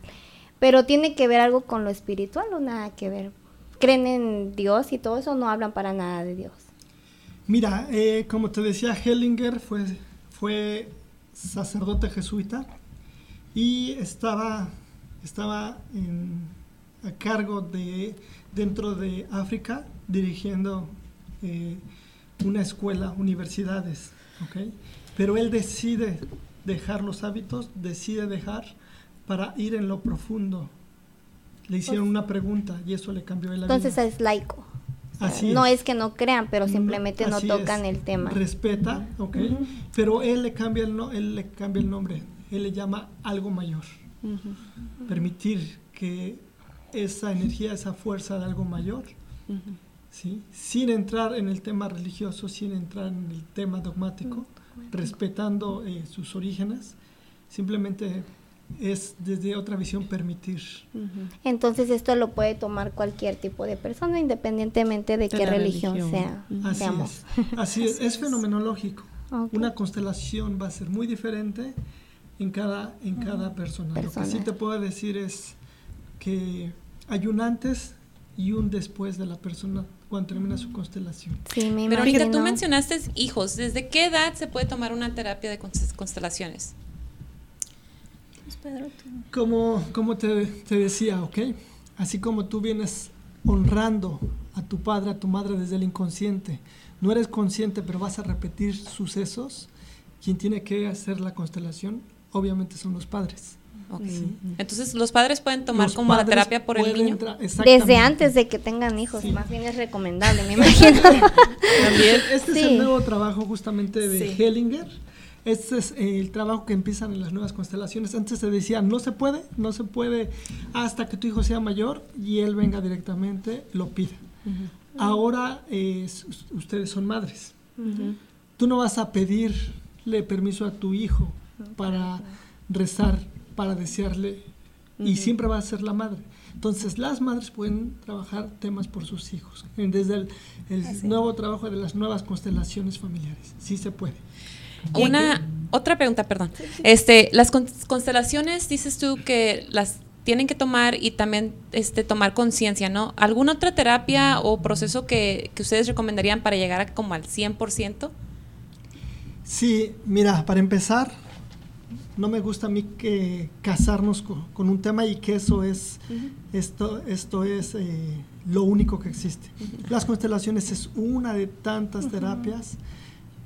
pero tiene que ver algo con lo espiritual o nada que ver. ¿Creen en Dios y todo eso? No hablan para nada de Dios. Mira, eh, como te decía, Hellinger fue, fue sacerdote jesuita y estaba, estaba en- a cargo de, dentro de África, dirigiendo eh, una escuela, universidades, ¿ok? Pero él decide dejar los hábitos, decide dejar para ir en lo profundo. Le hicieron una pregunta y eso le cambió la Entonces vida. es laico. Así no es. es que no crean, pero simplemente no, tocan es. el tema. Respeta, ok. Pero él le cambia el no, él le cambia el nombre. Él le llama algo mayor. Permitir que esa energía, esa fuerza de algo mayor, ¿sí? sin entrar en el tema religioso, sin entrar en el tema dogmático, respetando eh, sus orígenes, simplemente es desde otra visión permitir. Entonces esto lo puede tomar cualquier tipo de persona, independientemente de, De qué religión, religión. sea. Así seamos. es. Así es. Es fenomenológico. Ok. Una constelación va a ser muy diferente en cada, en cada persona. Lo Persona. que sí te puedo decir es que hay un antes y un después de la persona cuando termina su constelación. Sí, me Verónica, tú mencionaste hijos. ¿Desde qué edad se puede tomar una terapia de const- constelaciones? Como, como te, te decía, ¿ok? Así como tú vienes honrando a tu padre, a tu madre desde el inconsciente, no eres consciente, pero vas a repetir sucesos, quien tiene que hacer la constelación, obviamente son los padres. Sí. Entonces, los padres pueden tomar Los como la terapia por el niño. tra- exactamente. Desde antes de que tengan hijos, Sí. más bien es recomendable, me imagino. También, este es el nuevo trabajo justamente de Sí. Hellinger. Este es el trabajo que empiezan en las nuevas constelaciones. Antes se decía, no se puede, no se puede hasta que tu hijo sea mayor y él venga directamente, lo pida. Ahora eh, ustedes son madres. Tú no vas a pedirle permiso a tu hijo para rezar, para desearle, y siempre va a ser la madre. Entonces, las madres pueden trabajar temas por sus hijos. Desde el, el nuevo trabajo de las nuevas constelaciones familiares. Sí se puede. Una otra pregunta, perdón. Este, las con- constelaciones dices tú que las tienen que tomar y también este tomar conciencia, ¿no? ¿Alguna otra terapia o proceso que, que ustedes recomendarían para llegar a como al 100%? Sí, mira, para empezar, no me gusta a mí que casarnos co- con, un tema y que eso es, esto, esto es eh, lo único que existe. Las constelaciones es una de tantas terapias,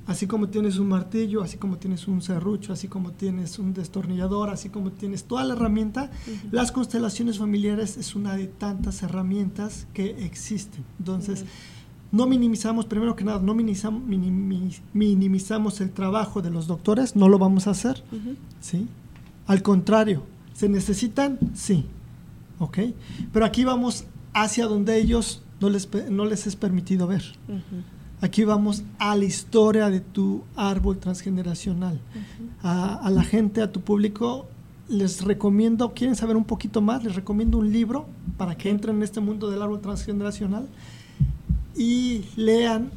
así como tienes un martillo, así como tienes un serrucho, así como tienes un destornillador, así como tienes toda la herramienta, las constelaciones familiares es una de tantas herramientas que existen. Entonces, no minimizamos, primero que nada, no minimizamos, minimizamos el trabajo de los doctores, no lo vamos a hacer, ¿sí? Al contrario, ¿se necesitan? Sí, ¿ok? Pero aquí vamos hacia donde ellos no les, no les es permitido ver. Aquí vamos a la historia de tu árbol transgeneracional. a, a la gente, a tu público, les recomiendo, quieren saber un poquito más, les recomiendo un libro para que entren en este mundo del árbol transgeneracional y lean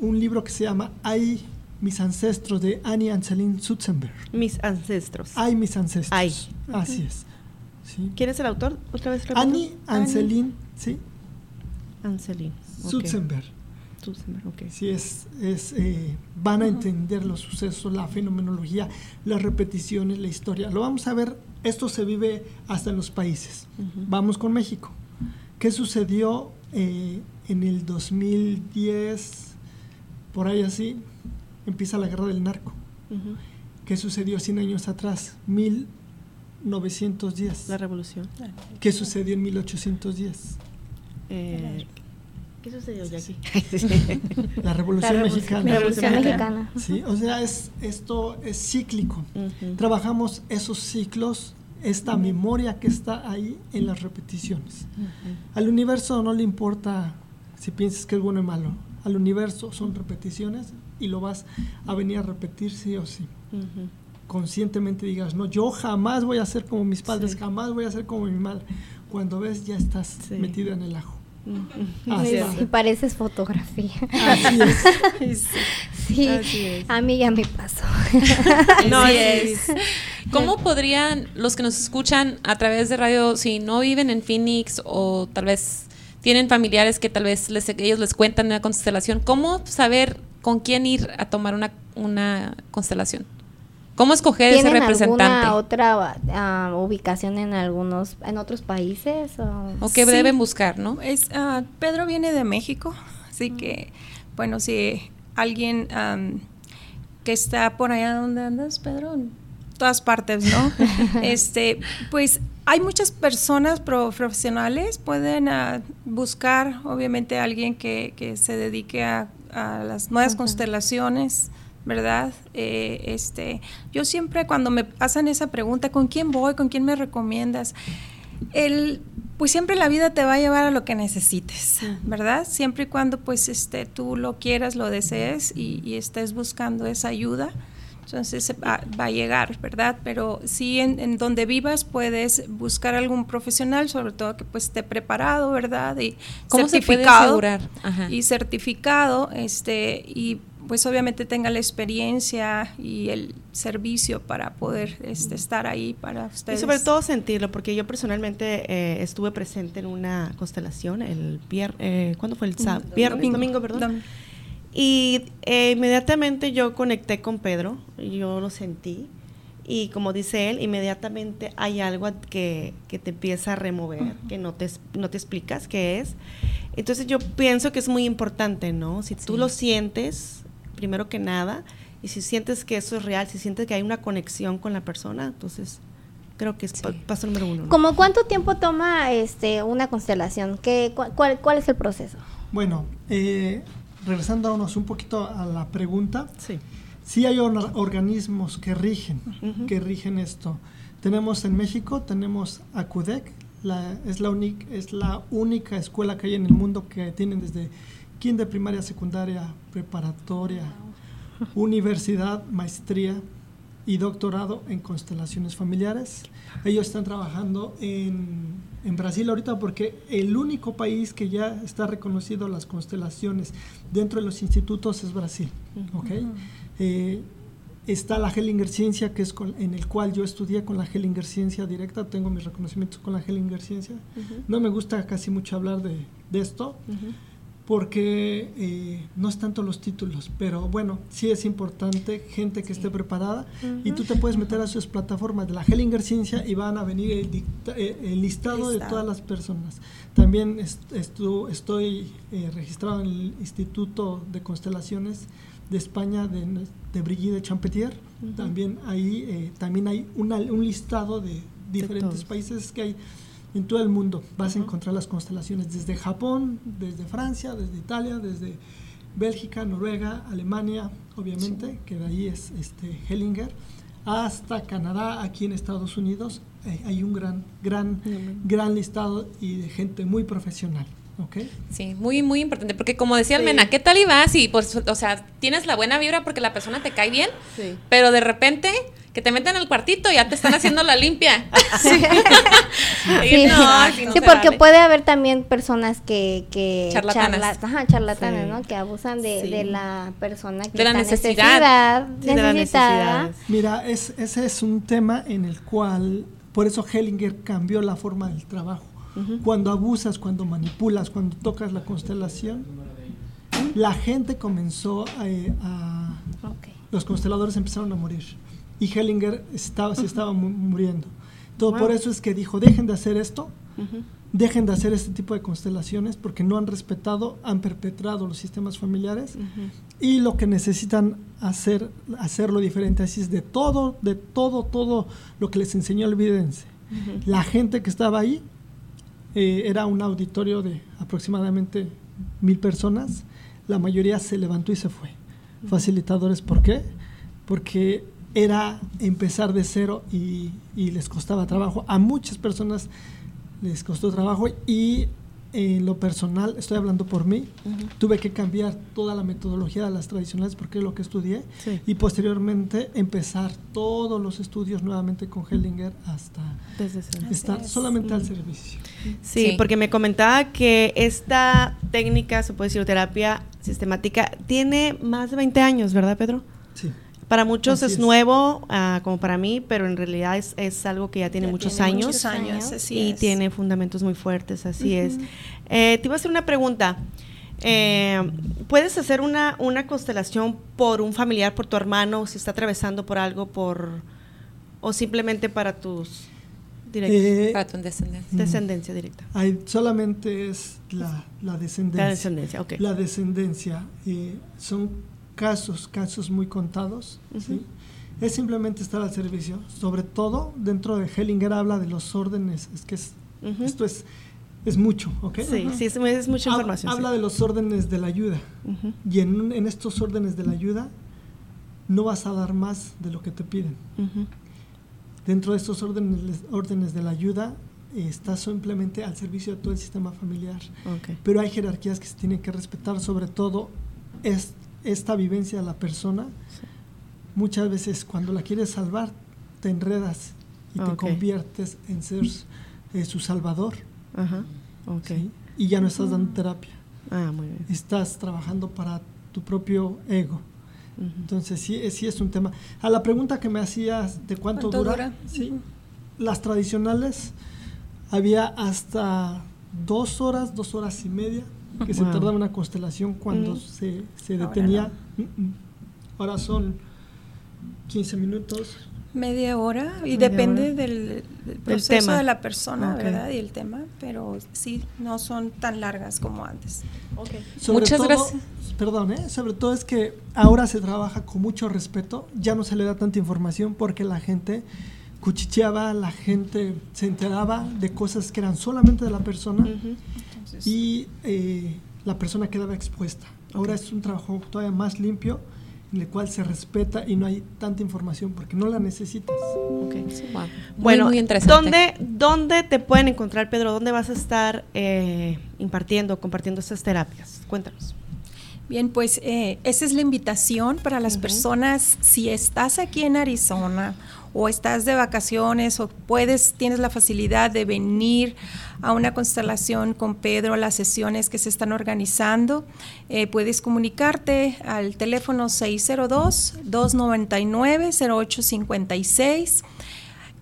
un libro que se llama Hay mis ancestros de Annie Anselin Sutzenberg. Mis ancestros. Hay mis ancestros. Ay. Así es. Sí. ¿Quién es el autor? Otra vez repito. Annie Anselin, sí, Anselin. ok. Sutzenberg. Sutzenberg, ok. Sí, es, es, eh, van a entender los sucesos, la fenomenología, las repeticiones, la historia. Lo vamos a ver, esto se vive hasta en los países. Vamos con México. ¿Qué sucedió eh, en el 2010? Por ahí así, empieza la guerra del narco. Ujú. ¿Qué sucedió 100 años atrás? 1910. La revolución. ¿Qué sucedió en 1810? Eh, ¿Qué sucedió, Jackie? La Revolución La Mexicana. La Revolución Mexicana. Sí, o sea, es, esto es cíclico. Ujú. Trabajamos esos ciclos, esta memoria que está ahí en las repeticiones. Al universo no le importa si piensas que es bueno o malo. Al universo son repeticiones y lo vas a venir a repetir sí o sí. Conscientemente digas, no, yo jamás voy a ser como mis padres, Sí. jamás voy a ser como mi madre. Cuando ves, ya estás Sí. metida en el ajo. Así Sí, es. sí, pareces fotografía. Así es. Sí, Así es. a mí ya me pasó. No, es. ¿Cómo podrían los que nos escuchan a través de radio, si no viven en Phoenix o tal vez tienen familiares que tal vez les, ellos les cuentan una constelación, cómo saber con quién ir a tomar una, una constelación? ¿Cómo escoger ese ¿Tienen representante? alguna otra ah, ubicación en algunos, en otros países? O? ¿O qué Sí. deben buscar, no? Es, ah, Pedro viene de México, así que, bueno, si alguien que está por allá donde andas, Pedro, en todas partes, ¿no? este, pues hay muchas personas pro- profesionales, pueden ah, buscar, obviamente, a alguien que, que se dedique a, a las nuevas constelaciones. ¿Verdad? Eh, este, yo siempre cuando me hacen esa pregunta, ¿con quién voy? ¿Con quién me recomiendas? el pues siempre la vida te va a llevar a lo que necesites, ¿verdad? Siempre y cuando pues este tú lo quieras, lo desees y, y estés buscando esa ayuda. Entonces va, va, a llegar, ¿verdad? Pero sí en, en, donde vivas puedes buscar algún profesional, sobre todo que pues esté preparado, ¿verdad? Y ¿Cómo certificado, se puede asegurar? Y certificado, este, y pues obviamente tenga la experiencia y el servicio para poder este, estar ahí para ustedes. Y sobre todo sentirlo, porque yo personalmente eh, estuve presente en una constelación el viernes, eh, ¿cuándo fue el sábado? Viernes, domingo, domingo perdón. Domingo. Y eh, inmediatamente yo conecté con Pedro, yo lo sentí. Y como dice él, inmediatamente hay algo que, que te empieza a remover, que no te, no te explicas qué es. Entonces yo pienso que es muy importante, ¿no? Si tú lo sientes, primero que nada, y si sientes que eso es real, si sientes que hay una conexión con la persona, entonces creo que es paso número uno. ¿Cómo cuánto tiempo toma este una constelación? ¿Qué, cuál, ¿Cuál es el proceso? Bueno, eh, regresándonos un poquito a la pregunta, sí, sí hay organismos que rigen, que rigen esto. Tenemos en México, tenemos ACUDEC, la, es, la es la única escuela que hay en el mundo que tienen desde de primaria, secundaria, preparatoria, universidad, maestría y doctorado en constelaciones familiares. Ellos están trabajando en, en, Brasil ahorita porque el único país que ya está reconocido las constelaciones dentro de los institutos es Brasil. ¿okay? Eh, está la Hellinger Ciencia, que es en el cual yo estudié con la Hellinger Ciencia directa, tengo mis reconocimientos con la Hellinger Ciencia. No me gusta casi mucho hablar de, de esto porque eh, no es tanto los títulos, pero bueno, sí es importante gente que esté preparada. Y tú te puedes meter a sus plataformas de la Hellinger Ciencia y van a venir el, eh, listado, de todas las personas. También estoy eh, registrado en el Instituto de Constelaciones de España de, de Brigitte Champetier. También ahí también hay un listado de diferentes países que hay en todo el mundo vas a encontrar las constelaciones, desde Japón, desde Francia, desde Italia, desde Bélgica, Noruega, Alemania, obviamente, que de ahí es este Hellinger, hasta Canadá, aquí en Estados Unidos, eh, hay un gran, gran, gran listado y de gente muy profesional. Okay. Sí, muy, muy importante, porque como decía Almena, ¿qué tal ibas? Y pues, o sea, tienes la buena vibra porque la persona te cae bien, pero de repente que te meten al cuartito y ya te están haciendo la limpia. sí, sí, porque puede haber también personas que, que charlatanas, ajá, charlatanes, ¿no? Que abusan de, de la persona que de la necesidad, de la necesidad. Mira, es, ese es un tema en el cual, por eso Hellinger cambió la forma del trabajo. Cuando abusas, cuando manipulas, cuando tocas la constelación, la gente comenzó a... Los consteladores empezaron a morir y Hellinger estaba, se estaba muriendo. Todo por eso es que dijo, dejen de hacer esto, dejen de hacer este tipo de constelaciones porque no han respetado, han perpetrado los sistemas familiares y lo que necesitan hacer, hacerlo diferente. Así es de todo, de todo, todo lo que les enseñó el Vidense. La gente que estaba ahí eh, era un auditorio de aproximadamente mil personas. La mayoría se levantó y se fue. Facilitadores, ¿por qué? Porque era empezar de cero y, y, les costaba trabajo. A muchas personas les costó trabajo y en lo personal, estoy hablando por mí, tuve que cambiar toda la metodología de las tradicionales porque es lo que estudié y posteriormente empezar todos los estudios nuevamente con Hellinger hasta estar solamente al servicio. Sí, porque me comentaba que esta técnica, se puede decir, terapia sistemática, tiene más de 20 años, ¿verdad, Pedro? Sí. Para muchos es, nuevo, uh, como para mí, pero en realidad es, es algo que ya tiene, ya muchos, tiene años, muchos años. Así y es. tiene fundamentos muy fuertes, así es. Eh, te iba a hacer una pregunta. Eh, ¿Puedes hacer una, una constelación por un familiar, por tu hermano, si está atravesando por algo, por o simplemente para tus directos? Eh, Para tu descendencia. descendencia directa. Hay, solamente es la, la descendencia. La descendencia, ok. La descendencia. eh, son casos, casos muy contados. ¿sí? Es simplemente estar al servicio. Sobre todo, dentro de Hellinger habla de los órdenes. Es que es, esto es, es mucho, ¿ok? Sí, sí, es, es mucha información. sí. Habla de los órdenes de la ayuda. Y en, en estos órdenes de la ayuda no vas a dar más de lo que te piden. Dentro de estos órdenes, órdenes de la ayuda eh, estás simplemente al servicio de todo el sistema familiar. Ok. Pero hay jerarquías que se tienen que respetar, sobre todo es, esta vivencia de la persona muchas veces cuando la quieres salvar, te enredas y te conviertes en ser eh, su salvador. Ajá. Y ya no estás dando terapia. Ah, muy bien. Estás trabajando para tu propio ego. Entonces, sí, es- sí es un tema. A la pregunta que me hacías de cuánto, ¿Cuánto dura, dura? sí, las tradicionales había hasta dos horas, dos horas y media que se Wow. tardaba una constelación cuando Mm. se, se Ahora detenía. Mm, mm. Ahora son 15 minutos. Media hora y Media depende hora. del, del proceso tema. de la persona, Ok. ¿verdad? Y el tema, pero sí, no son tan largas como antes. Sobre Muchas todo- gracias. Perdón, ¿eh? sobre todo es que ahora se trabaja con mucho respeto, ya no se le da tanta información porque la gente cuchicheaba, la gente se enteraba de cosas que eran solamente de la persona Ujú. Entonces, y eh, la persona quedaba expuesta. Ahora es un trabajo todavía más limpio en el cual se respeta y no hay tanta información porque no la necesitas. Ok. Wow. Muy, Bueno, muy interesante. ¿dónde, ¿dónde te pueden encontrar, Pedro? ¿Dónde vas a estar eh, impartiendo, compartiendo estas terapias? Cuéntanos. Bien, pues eh, esa es la invitación para las personas. Si estás aquí en Arizona o estás de vacaciones o puedes, tienes la facilidad de venir a una constelación con Pedro, a las sesiones que se están organizando, eh, puedes comunicarte al teléfono 602-299-0856.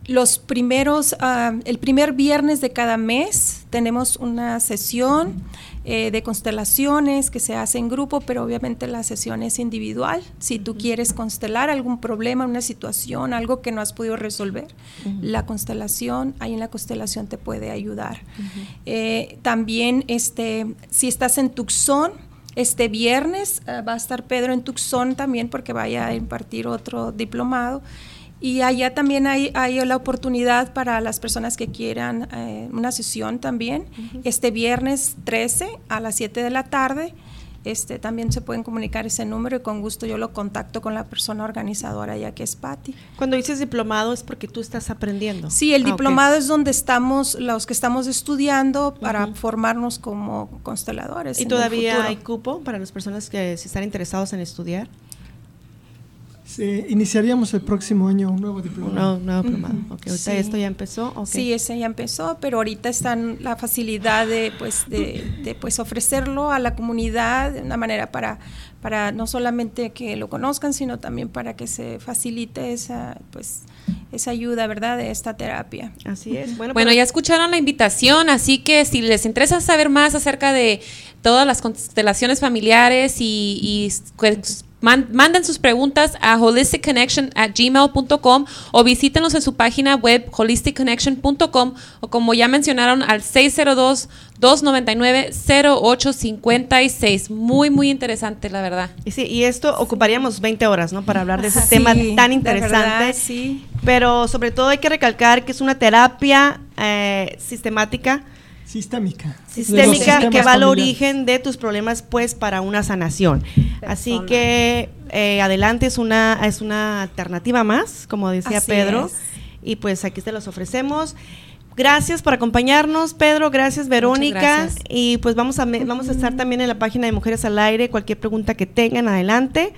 Los primeros, ah, el primer viernes de cada mes tenemos una sesión eh, de constelaciones que se hace en grupo, pero obviamente la sesión es individual. Si tú quieres constelar algún problema, una situación, algo que no has podido resolver, la constelación, ahí en la constelación te puede ayudar. Eh, también, este, si estás en Tucson, este viernes eh, va a estar Pedro en Tucson también porque vaya a impartir otro diplomado. Y allá también hay, hay la oportunidad para las personas que quieran eh, una sesión también. Este viernes 13 a las 7 de la tarde. Este, también se pueden comunicar ese número y con gusto yo lo contacto con la persona organizadora ya que es Patti. Cuando dices diplomado es porque tú estás aprendiendo. Sí, el Ah, diplomado es donde estamos, los que estamos estudiando para formarnos como consteladores. ¿Y en todavía hay cupo para las personas que si están interesados en estudiar? Se- iniciaríamos el próximo año un nuevo diploma. No, no diplomado. Ok, ahorita Sí. esto ya empezó. Sí, ese ya empezó, pero ahorita está en la facilidad de, pues, de, de, pues, ofrecerlo a la comunidad de una manera para, para no solamente que lo conozcan, sino también para que se facilite esa, pues, esa ayuda, ¿verdad?, de esta terapia. Así es. Bueno, Bueno, pues- ya escucharon la invitación, así que si les interesa saber más acerca de todas las constelaciones familiares y, y pues, man- manden sus preguntas a holisticconnection at gmail.com o visítenos en su página web holisticconnection.com o como ya mencionaron al 602-299-0856. Muy, muy interesante, la verdad. Y sí, y esto ocuparíamos 20 horas, ¿no? Para hablar de ese Sí, tema tan interesante. verdad, sí. Pero sobre todo hay que recalcar que es una terapia eh, sistemática, Sistémica. sistémica que va al origen de tus problemas, pues, para una sanación. Así que eh, adelante es una es una alternativa más, como decía Así Pedro, es. y pues aquí te los ofrecemos. Gracias por acompañarnos, Pedro. Gracias, Verónica. gracias. Y pues vamos a me- vamos a estar también en la página de Mujeres al Aire. Cualquier pregunta que tengan, adelante.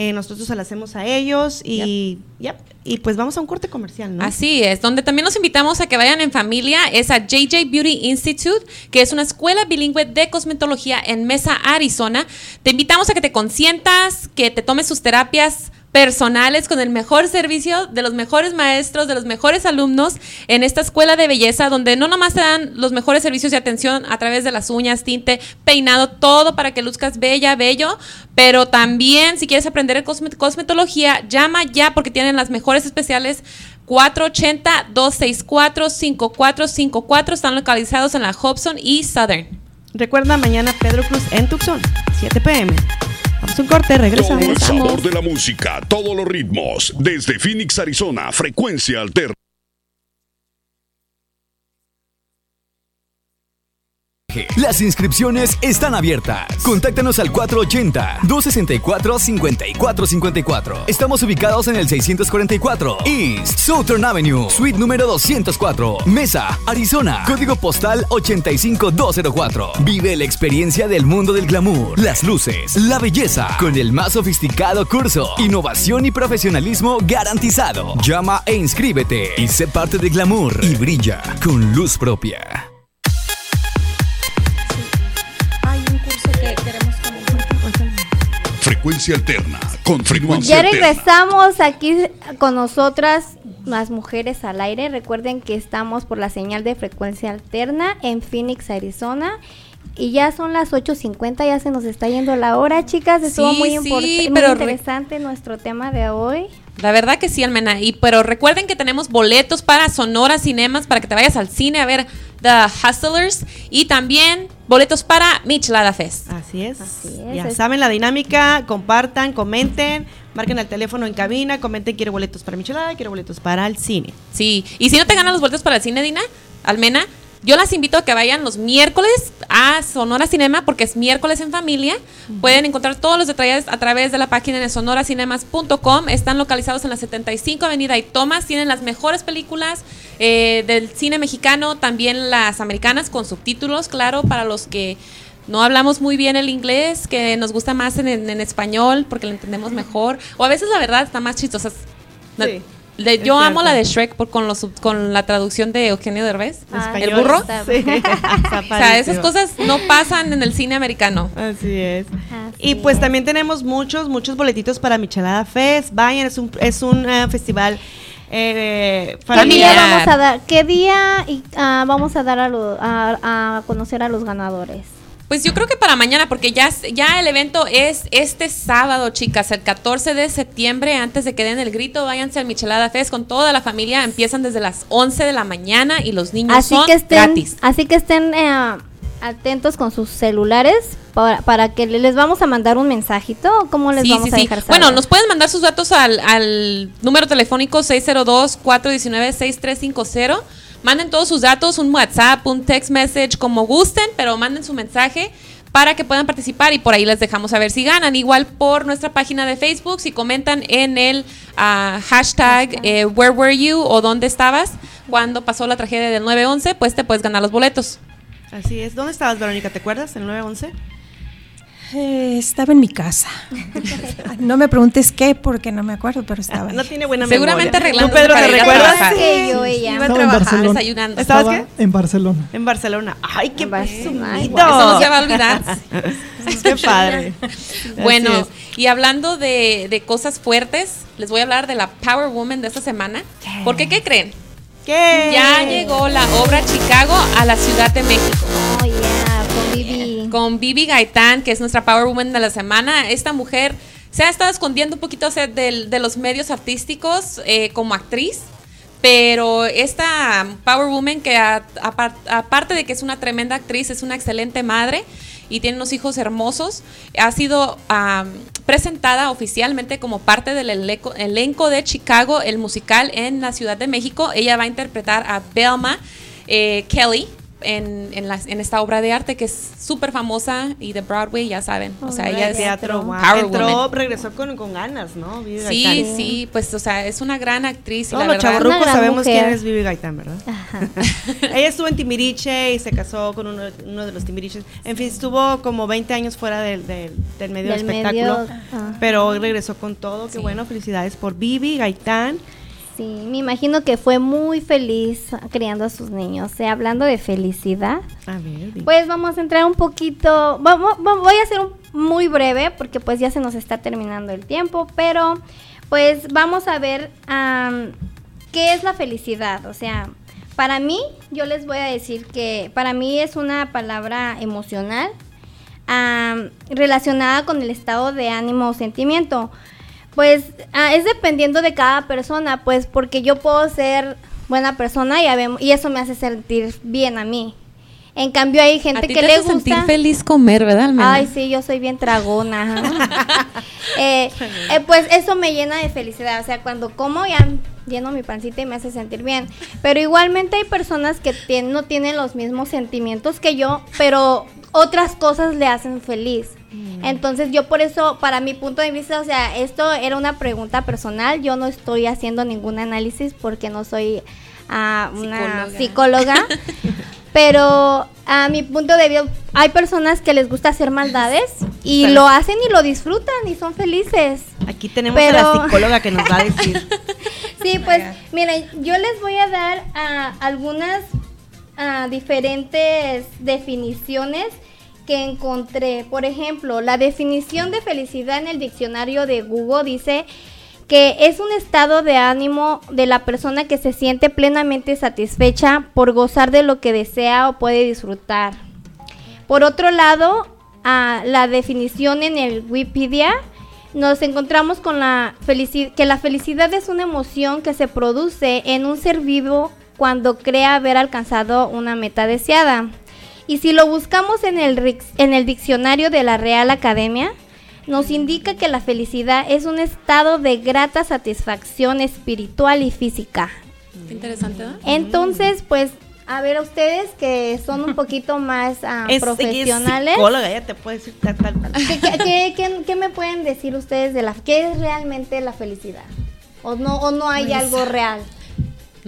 Eh, nosotros se la hacemos a ellos y yep, y pues vamos a un corte comercial, ¿no? Así es, donde también los invitamos a que vayan en familia, es a JJ Beauty Institute, que es una escuela bilingüe de cosmetología en Mesa, Arizona. Te invitamos a que te consientas, que te tomes sus terapias personales con el mejor servicio de los mejores maestros, de los mejores alumnos en esta escuela de belleza donde no nomás te dan los mejores servicios de atención a través de las uñas, tinte, peinado, todo para que luzcas bella, bello, pero también si quieres aprender cosmet- cosmetología, llama ya porque tienen las mejores especiales 480-264-5454 están localizados en la Hobson y Southern. Recuerda mañana Pedro Cruz en Tucson, 7 pm. Un corte, Todo regresamos. el sabor de la música, todos los ritmos. Desde Phoenix, Arizona, frecuencia alterna. Las inscripciones están abiertas. Contáctanos al 480-264-5454. Estamos ubicados en el 644 East Southern Avenue, suite número 204, Mesa, Arizona, código postal 85204. Vive la experiencia del mundo del glamour, las luces, la belleza, con el más sofisticado curso, innovación y profesionalismo garantizado. Llama e inscríbete y sé parte de glamour y brilla con luz propia. Frecuencia alterna con frecuencia Ya alterna. regresamos aquí con nosotras, las mujeres al aire. Recuerden que estamos por la señal de frecuencia alterna en Phoenix, Arizona. Y ya son las 8.50, ya se nos está yendo la hora, chicas. Estuvo Sí, muy, sí, pero re- interesante nuestro tema de hoy. La verdad que sí, Almena. Y pero recuerden que tenemos boletos para Sonora Cinemas para que te vayas al cine a ver The Hustlers y también boletos para Michelada Fest. Así es. Así es, Ya es- saben la dinámica, compartan, comenten, marquen el teléfono en cabina, comenten quiero boletos para Michelada, quiero boletos para el cine. Sí, y si no te ganan los boletos para el cine, Dina, Almena, yo las invito a que vayan los miércoles a Sonora Cinema porque es miércoles en familia. Pueden encontrar todos los detalles a través de la página de sonoracinemas.com. Están localizados en la 75 Avenida y Thomas. Tienen las mejores películas eh, del cine mexicano, también las americanas con subtítulos, claro, para los que no hablamos muy bien el inglés, que nos gusta más en, en- en español porque lo entendemos mejor. O a veces la verdad está más chistosa. Sí, De- yo amo la de Shrek por, con, los, con la traducción de Eugenio Derbez. Ah, ¿El burro? Sí. O sea, esas cosas no pasan en el cine americano. Así es. Así y pues es. también tenemos muchos, muchos boletitos para Michelada Fest. Vayan, es un, es un eh, festival eh, ¿Qué familiar. día vamos a dar? ¿Qué día y, ah, vamos a dar a, lo- a- a conocer a los ganadores? Pues yo creo que para mañana, porque ya, ya el evento es este sábado, chicas, el 14 de septiembre, antes de que den el grito, váyanse al Michelada Fest con toda la familia, empiezan desde las 11 de la mañana y los niños Así son que estén, gratis. así que estén eh, atentos con sus celulares para, para que le- les vamos a mandar un mensajito. o ¿Cómo les Sí, vamos sí, a sí. dejar saber? Bueno, nos pueden mandar sus datos al, al número telefónico 602-419-6350. Manden todos sus datos, un WhatsApp, un text message, como gusten, pero manden su mensaje para que puedan participar y por ahí les dejamos saber si ganan. Igual por nuestra página de Facebook, si comentan en el ah, hashtag eh, Where Were You o ¿Dónde estabas? Cuando pasó la tragedia del 911, pues te puedes ganar los boletos. Así es. ¿Dónde estabas, Verónica? ¿Te acuerdas? ¿En el 911? Eh, estaba en mi casa. no me preguntes qué porque no me acuerdo, pero estaba. No ahí. tiene buena Seguramente memoria. arreglando ¿Tú, Pedro, te recuerdas? que yo ella. Iba a en trabajar. Barcelona. Desayunando. ¿Estabas Estaba qué? en Barcelona. En Barcelona. ¡Ay, qué presumido! Eso no se va a olvidar. ¡Qué padre! Bueno, y hablando de, de cosas fuertes, les voy a hablar de la Power Woman de esta semana. Porque, ¿qué creen? ¿Qué? Ya llegó la obra Chicago a la Ciudad de México. Oh, yeah, con Vivi. Con Vivi Gaitán, que es nuestra Power Woman de la semana. Esta mujer se ha estado escondiendo un poquito de, los medios artísticos eh, como actriz. Pero esta Power Woman, que aparte de que es una tremenda actriz, es una excelente madre y tiene unos hijos hermosos, ha sido presentada oficialmente como parte del elenco, elenco de Chicago, el musical en la Ciudad de México. Ella va a interpretar a Belma eh, Kelly. En, en las- en esta obra de arte que es súper famosa y de Broadway, ya saben. O sea, ella es Teatro, wow. Power Entró, Woman. regresó con, con ganas, ¿no? Vivi Sí, Gaitán. sí, pues, o sea, es una gran actriz. y Todos la los verdad- chavorrucos sabemos mujer. quién es Vivi Gaitán, ¿verdad? Ajá. Ella estuvo en Timbiriche y se casó con uno, uno de los Timbiriches. En fin, estuvo como 20 años fuera del, del, del medio Del espectáculo. medio, ah. Pero hoy regresó con todo. Qué Sí. bueno, felicidades por Vivi Gaitán. Sí, me imagino que fue muy feliz criando a sus niños. Eh, hablando de felicidad, A ver, Vivi. pues vamos a entrar un poquito. Vamos, voy a un muy breve porque pues ya se nos está terminando el tiempo, pero pues vamos a ver qué es la felicidad. O sea, para mí, yo les voy a decir que para mí es una palabra emocional relacionada con el estado de ánimo o sentimiento. Pues ah, es dependiendo de cada persona, pues porque yo puedo ser buena persona y, y eso me hace sentir bien a mí. En cambio hay gente A ti que te le hace sentir gusta. feliz comer, ¿verdad, Almena? Ay, sí, yo soy bien tragona. Eh, eh, pues eso me llena de felicidad. O sea, cuando como ya lleno mi pancita y me hace sentir bien. Pero igualmente hay personas que no tienen los mismos sentimientos que yo, pero otras cosas le hacen feliz. Entonces yo por eso, para mi punto de vista, o sea, esto era una pregunta personal. Yo no estoy haciendo ningún análisis porque no soy ah, una Psicóloga. psicóloga. Pero a mi punto de vista, hay personas que les gusta hacer maldades y lo hacen y lo disfrutan y son felices. Aquí tenemos a la psicóloga que nos va a decir. Sí, pues miren, yo les voy a dar ah, algunas ah, diferentes definiciones que encontré. Por ejemplo, la definición de felicidad en el diccionario de Google dice que es un estado de ánimo de la persona que se siente plenamente satisfecha por gozar de lo que desea o puede disfrutar. Por otro lado, a la definición en el Wikipedia nos encontramos con la felicidad, que la felicidad es una emoción que se produce en un ser vivo cuando cree haber alcanzado una meta deseada. Y si lo buscamos en el, rix- en el diccionario de la Real Academia, nos indica que la felicidad es un estado de grata satisfacción espiritual y física. Qué interesante, ¿no? Entonces, pues, a ver, a ustedes que son un poquito más ah, Es- ella es profesionales, psicóloga, ella te puede decir tal, tal, tal. ¿qué, qué- qué- qué- qué me pueden decir ustedes de la qué es realmente la felicidad? ¿O no, o no hay algo real?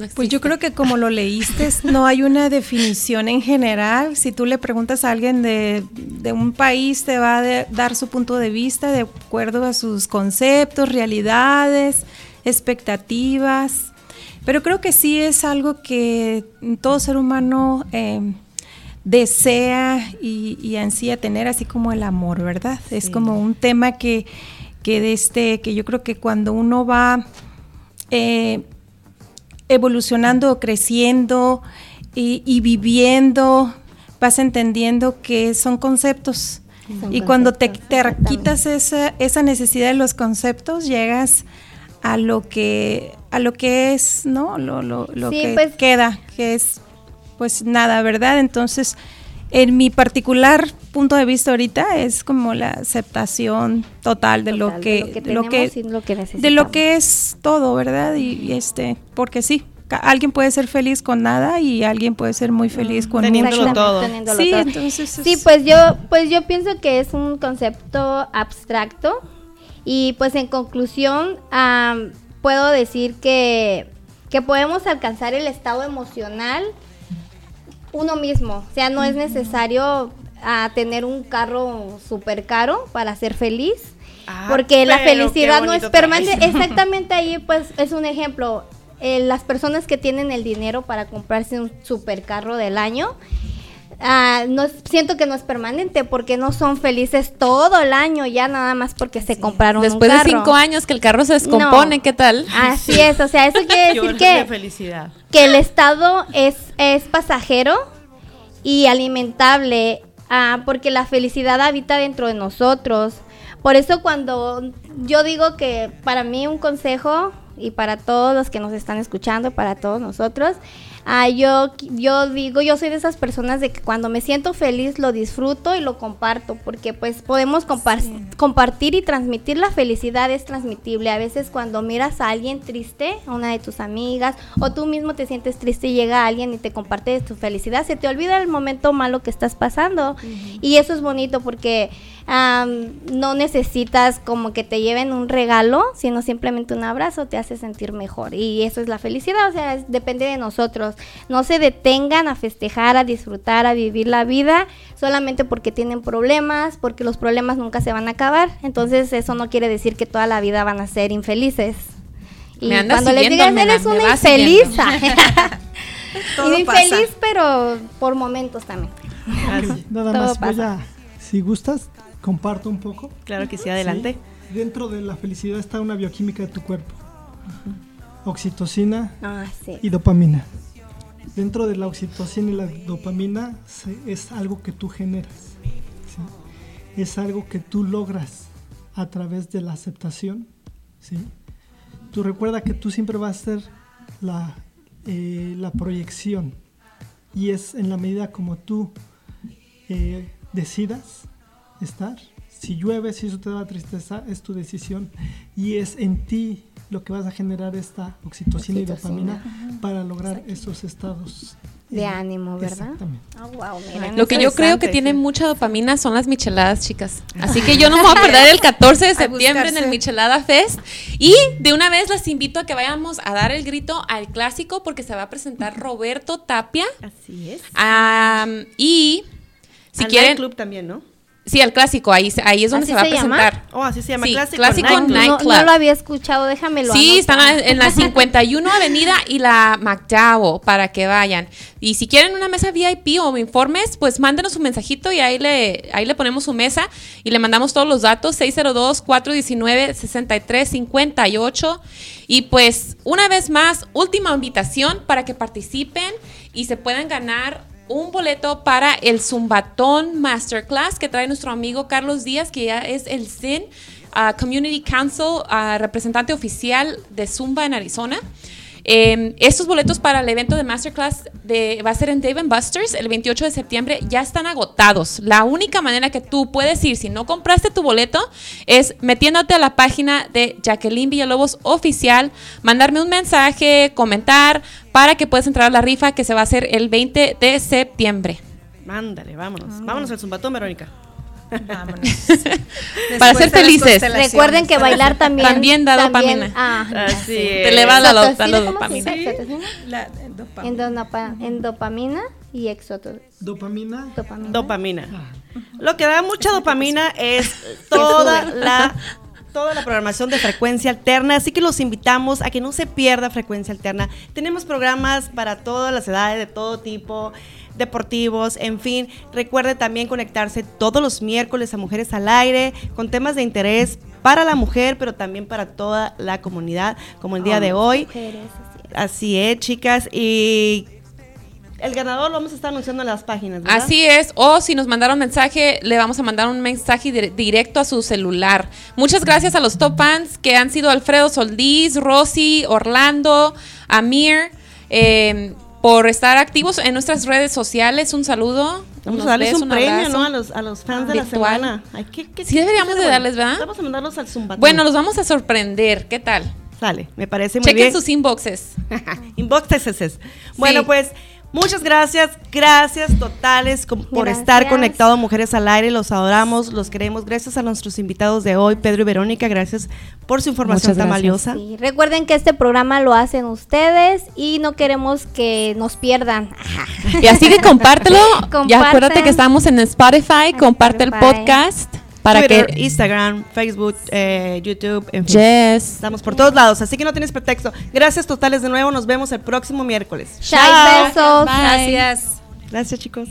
No Pues yo creo que como lo leíste, no hay una definición en general. Si tú le preguntas a alguien de, de un país, te va a de- dar su punto de vista de acuerdo a sus conceptos, realidades, expectativas. Pero creo que sí es algo que todo ser humano eh, desea y, y ansía tener, así como el amor, ¿verdad? Es como un tema que, que, de este, que yo creo que cuando uno va... eh, evolucionando, creciendo y, y viviendo, vas entendiendo que son conceptos. Son y cuando te, quitas esa, esa necesidad de los conceptos, llegas a lo que, a lo que es, ¿no? Lo, lo, lo Sí, que pues- queda, que es pues nada, ¿verdad? Entonces, en mi particular punto de vista ahorita es como la aceptación total de Total, lo que, de lo lo que, tenemos y lo que de lo necesitamos. que es todo, ¿verdad? Y, y este, porque sí, ca- alguien puede ser feliz con nada y alguien puede ser muy feliz con Teniéndolo todo. teniéndolo Sí, todo. entonces Sí, es- pues yo, pues yo pienso que es un concepto abstracto y pues en conclusión am, puedo decir que, que podemos alcanzar el estado emocional uno mismo, o sea, no es necesario ah, tener un carro súper caro para ser feliz. Ah, Porque la felicidad no es permanente. Exactamente ahí, pues, es un ejemplo. Eh, las personas que tienen el dinero para comprarse un supercarro del año, ah, no es- siento que no es permanente porque no son felices todo el año ya nada más porque se compraron Después un de carro. cinco años que el carro se descompone, No. ¿qué tal? Así es, o sea, eso quiere decir que de felicidad. que el estado es, es pasajero y alimentable, ah, porque la felicidad habita dentro de nosotros. Por eso cuando yo digo que para mí un consejo, y para todos los que nos están escuchando, para todos nosotros, ah, yo, yo digo, yo soy de esas personas de que cuando me siento feliz lo disfruto y lo comparto, porque pues podemos compar- compartir y transmitir la felicidad, es transmitible. A veces cuando miras a alguien triste, a una de tus amigas, o tú mismo te sientes triste y llega alguien y te comparte tu felicidad, se te olvida el momento malo que estás pasando. Y eso es bonito porque no necesitas como que te lleven un regalo, sino simplemente un abrazo te hace sentir mejor. Y eso es la felicidad, o sea, es- depende de nosotros. No se detengan a festejar, a disfrutar, a vivir la vida solamente porque tienen problemas, porque los problemas nunca se van a acabar. Entonces eso no quiere decir que toda la vida van a ser infelices. Y Me andas cuando les digas, eres una infeliz. Infeliz, pero por momentos también. Así. Nada Todo más voy a, si gustas, comparto un poco. Claro que sí, adelante. Sí. Dentro de la felicidad está una bioquímica de tu cuerpo. Oxitocina Ah, sí. y dopamina. Dentro de la oxitocina y la dopamina se- es algo que tú generas. ¿sí? Es algo que tú logras a través de la aceptación. ¿sí? Tú recuerda que tú siempre vas a ser la, eh, la proyección y es en la medida como tú eh, decidas estar. Si llueve, si eso te da tristeza, es tu decisión y es en ti lo que vas a generar esta oxitocina, y dopamina para lograr esos estados de eh, ánimo, ¿verdad? Exactamente. Ah, wow, miren, Lo que yo creo que tiene mucha dopamina son las micheladas, chicas. Así que yo no me voy a perder el 14 de septiembre en el. Michelada Fest. Y de una vez las invito a que vayamos a dar el grito al clásico porque se va a presentar Roberto Tapia. Así es. Y si Al quieren, club también, ¿no? Sí, al clásico, ahí, se- ahí es donde ¿Así se va a llama? presentar. Oh, así se llama. Sí, clásico. Clásico Night Club. no, Nightclub. no lo había escuchado, déjamelo. Sí, están en la 51 Avenida y la McDowell para que vayan. Y si quieren una mesa VIP o informes, pues mándenos un mensajito y ahí le, ahí le ponemos su mesa y le mandamos todos los datos, 602-419-6358. Y pues una vez más, última invitación para que participen y se puedan ganar un boleto para el Zumbatón Masterclass que trae nuestro amigo Carlos Díaz, que ya es el CIN uh, Community Council, uh, representante oficial de Zumba en Arizona. Eh, estos boletos para el evento de Masterclass de, va a ser en Dave Buster's el 28 de septiembre, ya están agotados. La única manera que tú puedes ir si no compraste tu boleto es metiéndote a la página de Jacqueline Villalobos oficial, mandarme un mensaje, comentar para que puedas entrar a la rifa que se va a hacer el 20 de septiembre. Mándale, vámonos. Vámonos al zumbatón, Verónica. Vámonos. Para ser felices. Recuerden que bailar también. También da dopamina. Ah, Así Te es. eleva la, do- la ¿cómo se dopamina. La, dopamina. Endonapa- Endopamina y exoto- Dopamina. dopamina. Dopamina. Lo que da mucha dopamina es toda la toda la programación de frecuencia alterna, así que los invitamos a que no se pierda frecuencia alterna. Tenemos programas para todas las edades, de todo tipo, deportivos, en fin. Recuerde también conectarse todos los miércoles a Mujeres al Aire con temas de interés para la mujer, pero también para toda la comunidad, como el día de hoy. Mujeres, así es. Así es, chicas. Y el ganador lo vamos a estar anunciando en las páginas. ¿verdad? Así es, o si nos mandaron mensaje, le vamos a mandar un mensaje dire- directo a su celular. Muchas gracias a los top fans que han sido Alfredo Soldiz, Rosy, Orlando, Amir, eh, por estar activos en nuestras redes sociales. Un saludo. Vamos a darles un premio. ¿no? A los, a los fans de la semana. Ay, ¿qué- qué- Sí deberíamos de darles, ¿verdad? Vamos a mandarlos al Zumbatón. Bueno, los vamos a sorprender. ¿Qué tal? Sale, me parece muy Chequen bien. sus inboxes. Inboxes. Bueno, Sí. pues muchas gracias, gracias totales por Gracias. estar conectado a Mujeres al Aire, los adoramos, los queremos. Gracias a nuestros invitados de hoy, Pedro y Verónica, gracias por su información tan valiosa. Sí, recuerden que este programa lo hacen ustedes y no queremos que nos pierdan. Y así que compártelo. ya Compartan. acuérdate que estamos en Spotify. Comparte el podcast para que Instagram, Facebook, eh, YouTube, en fin. Estamos por todos lados, así que no tienes pretexto. Gracias totales de nuevo, nos vemos el próximo miércoles. Chao. besos. Gracias. Gracias, chicos.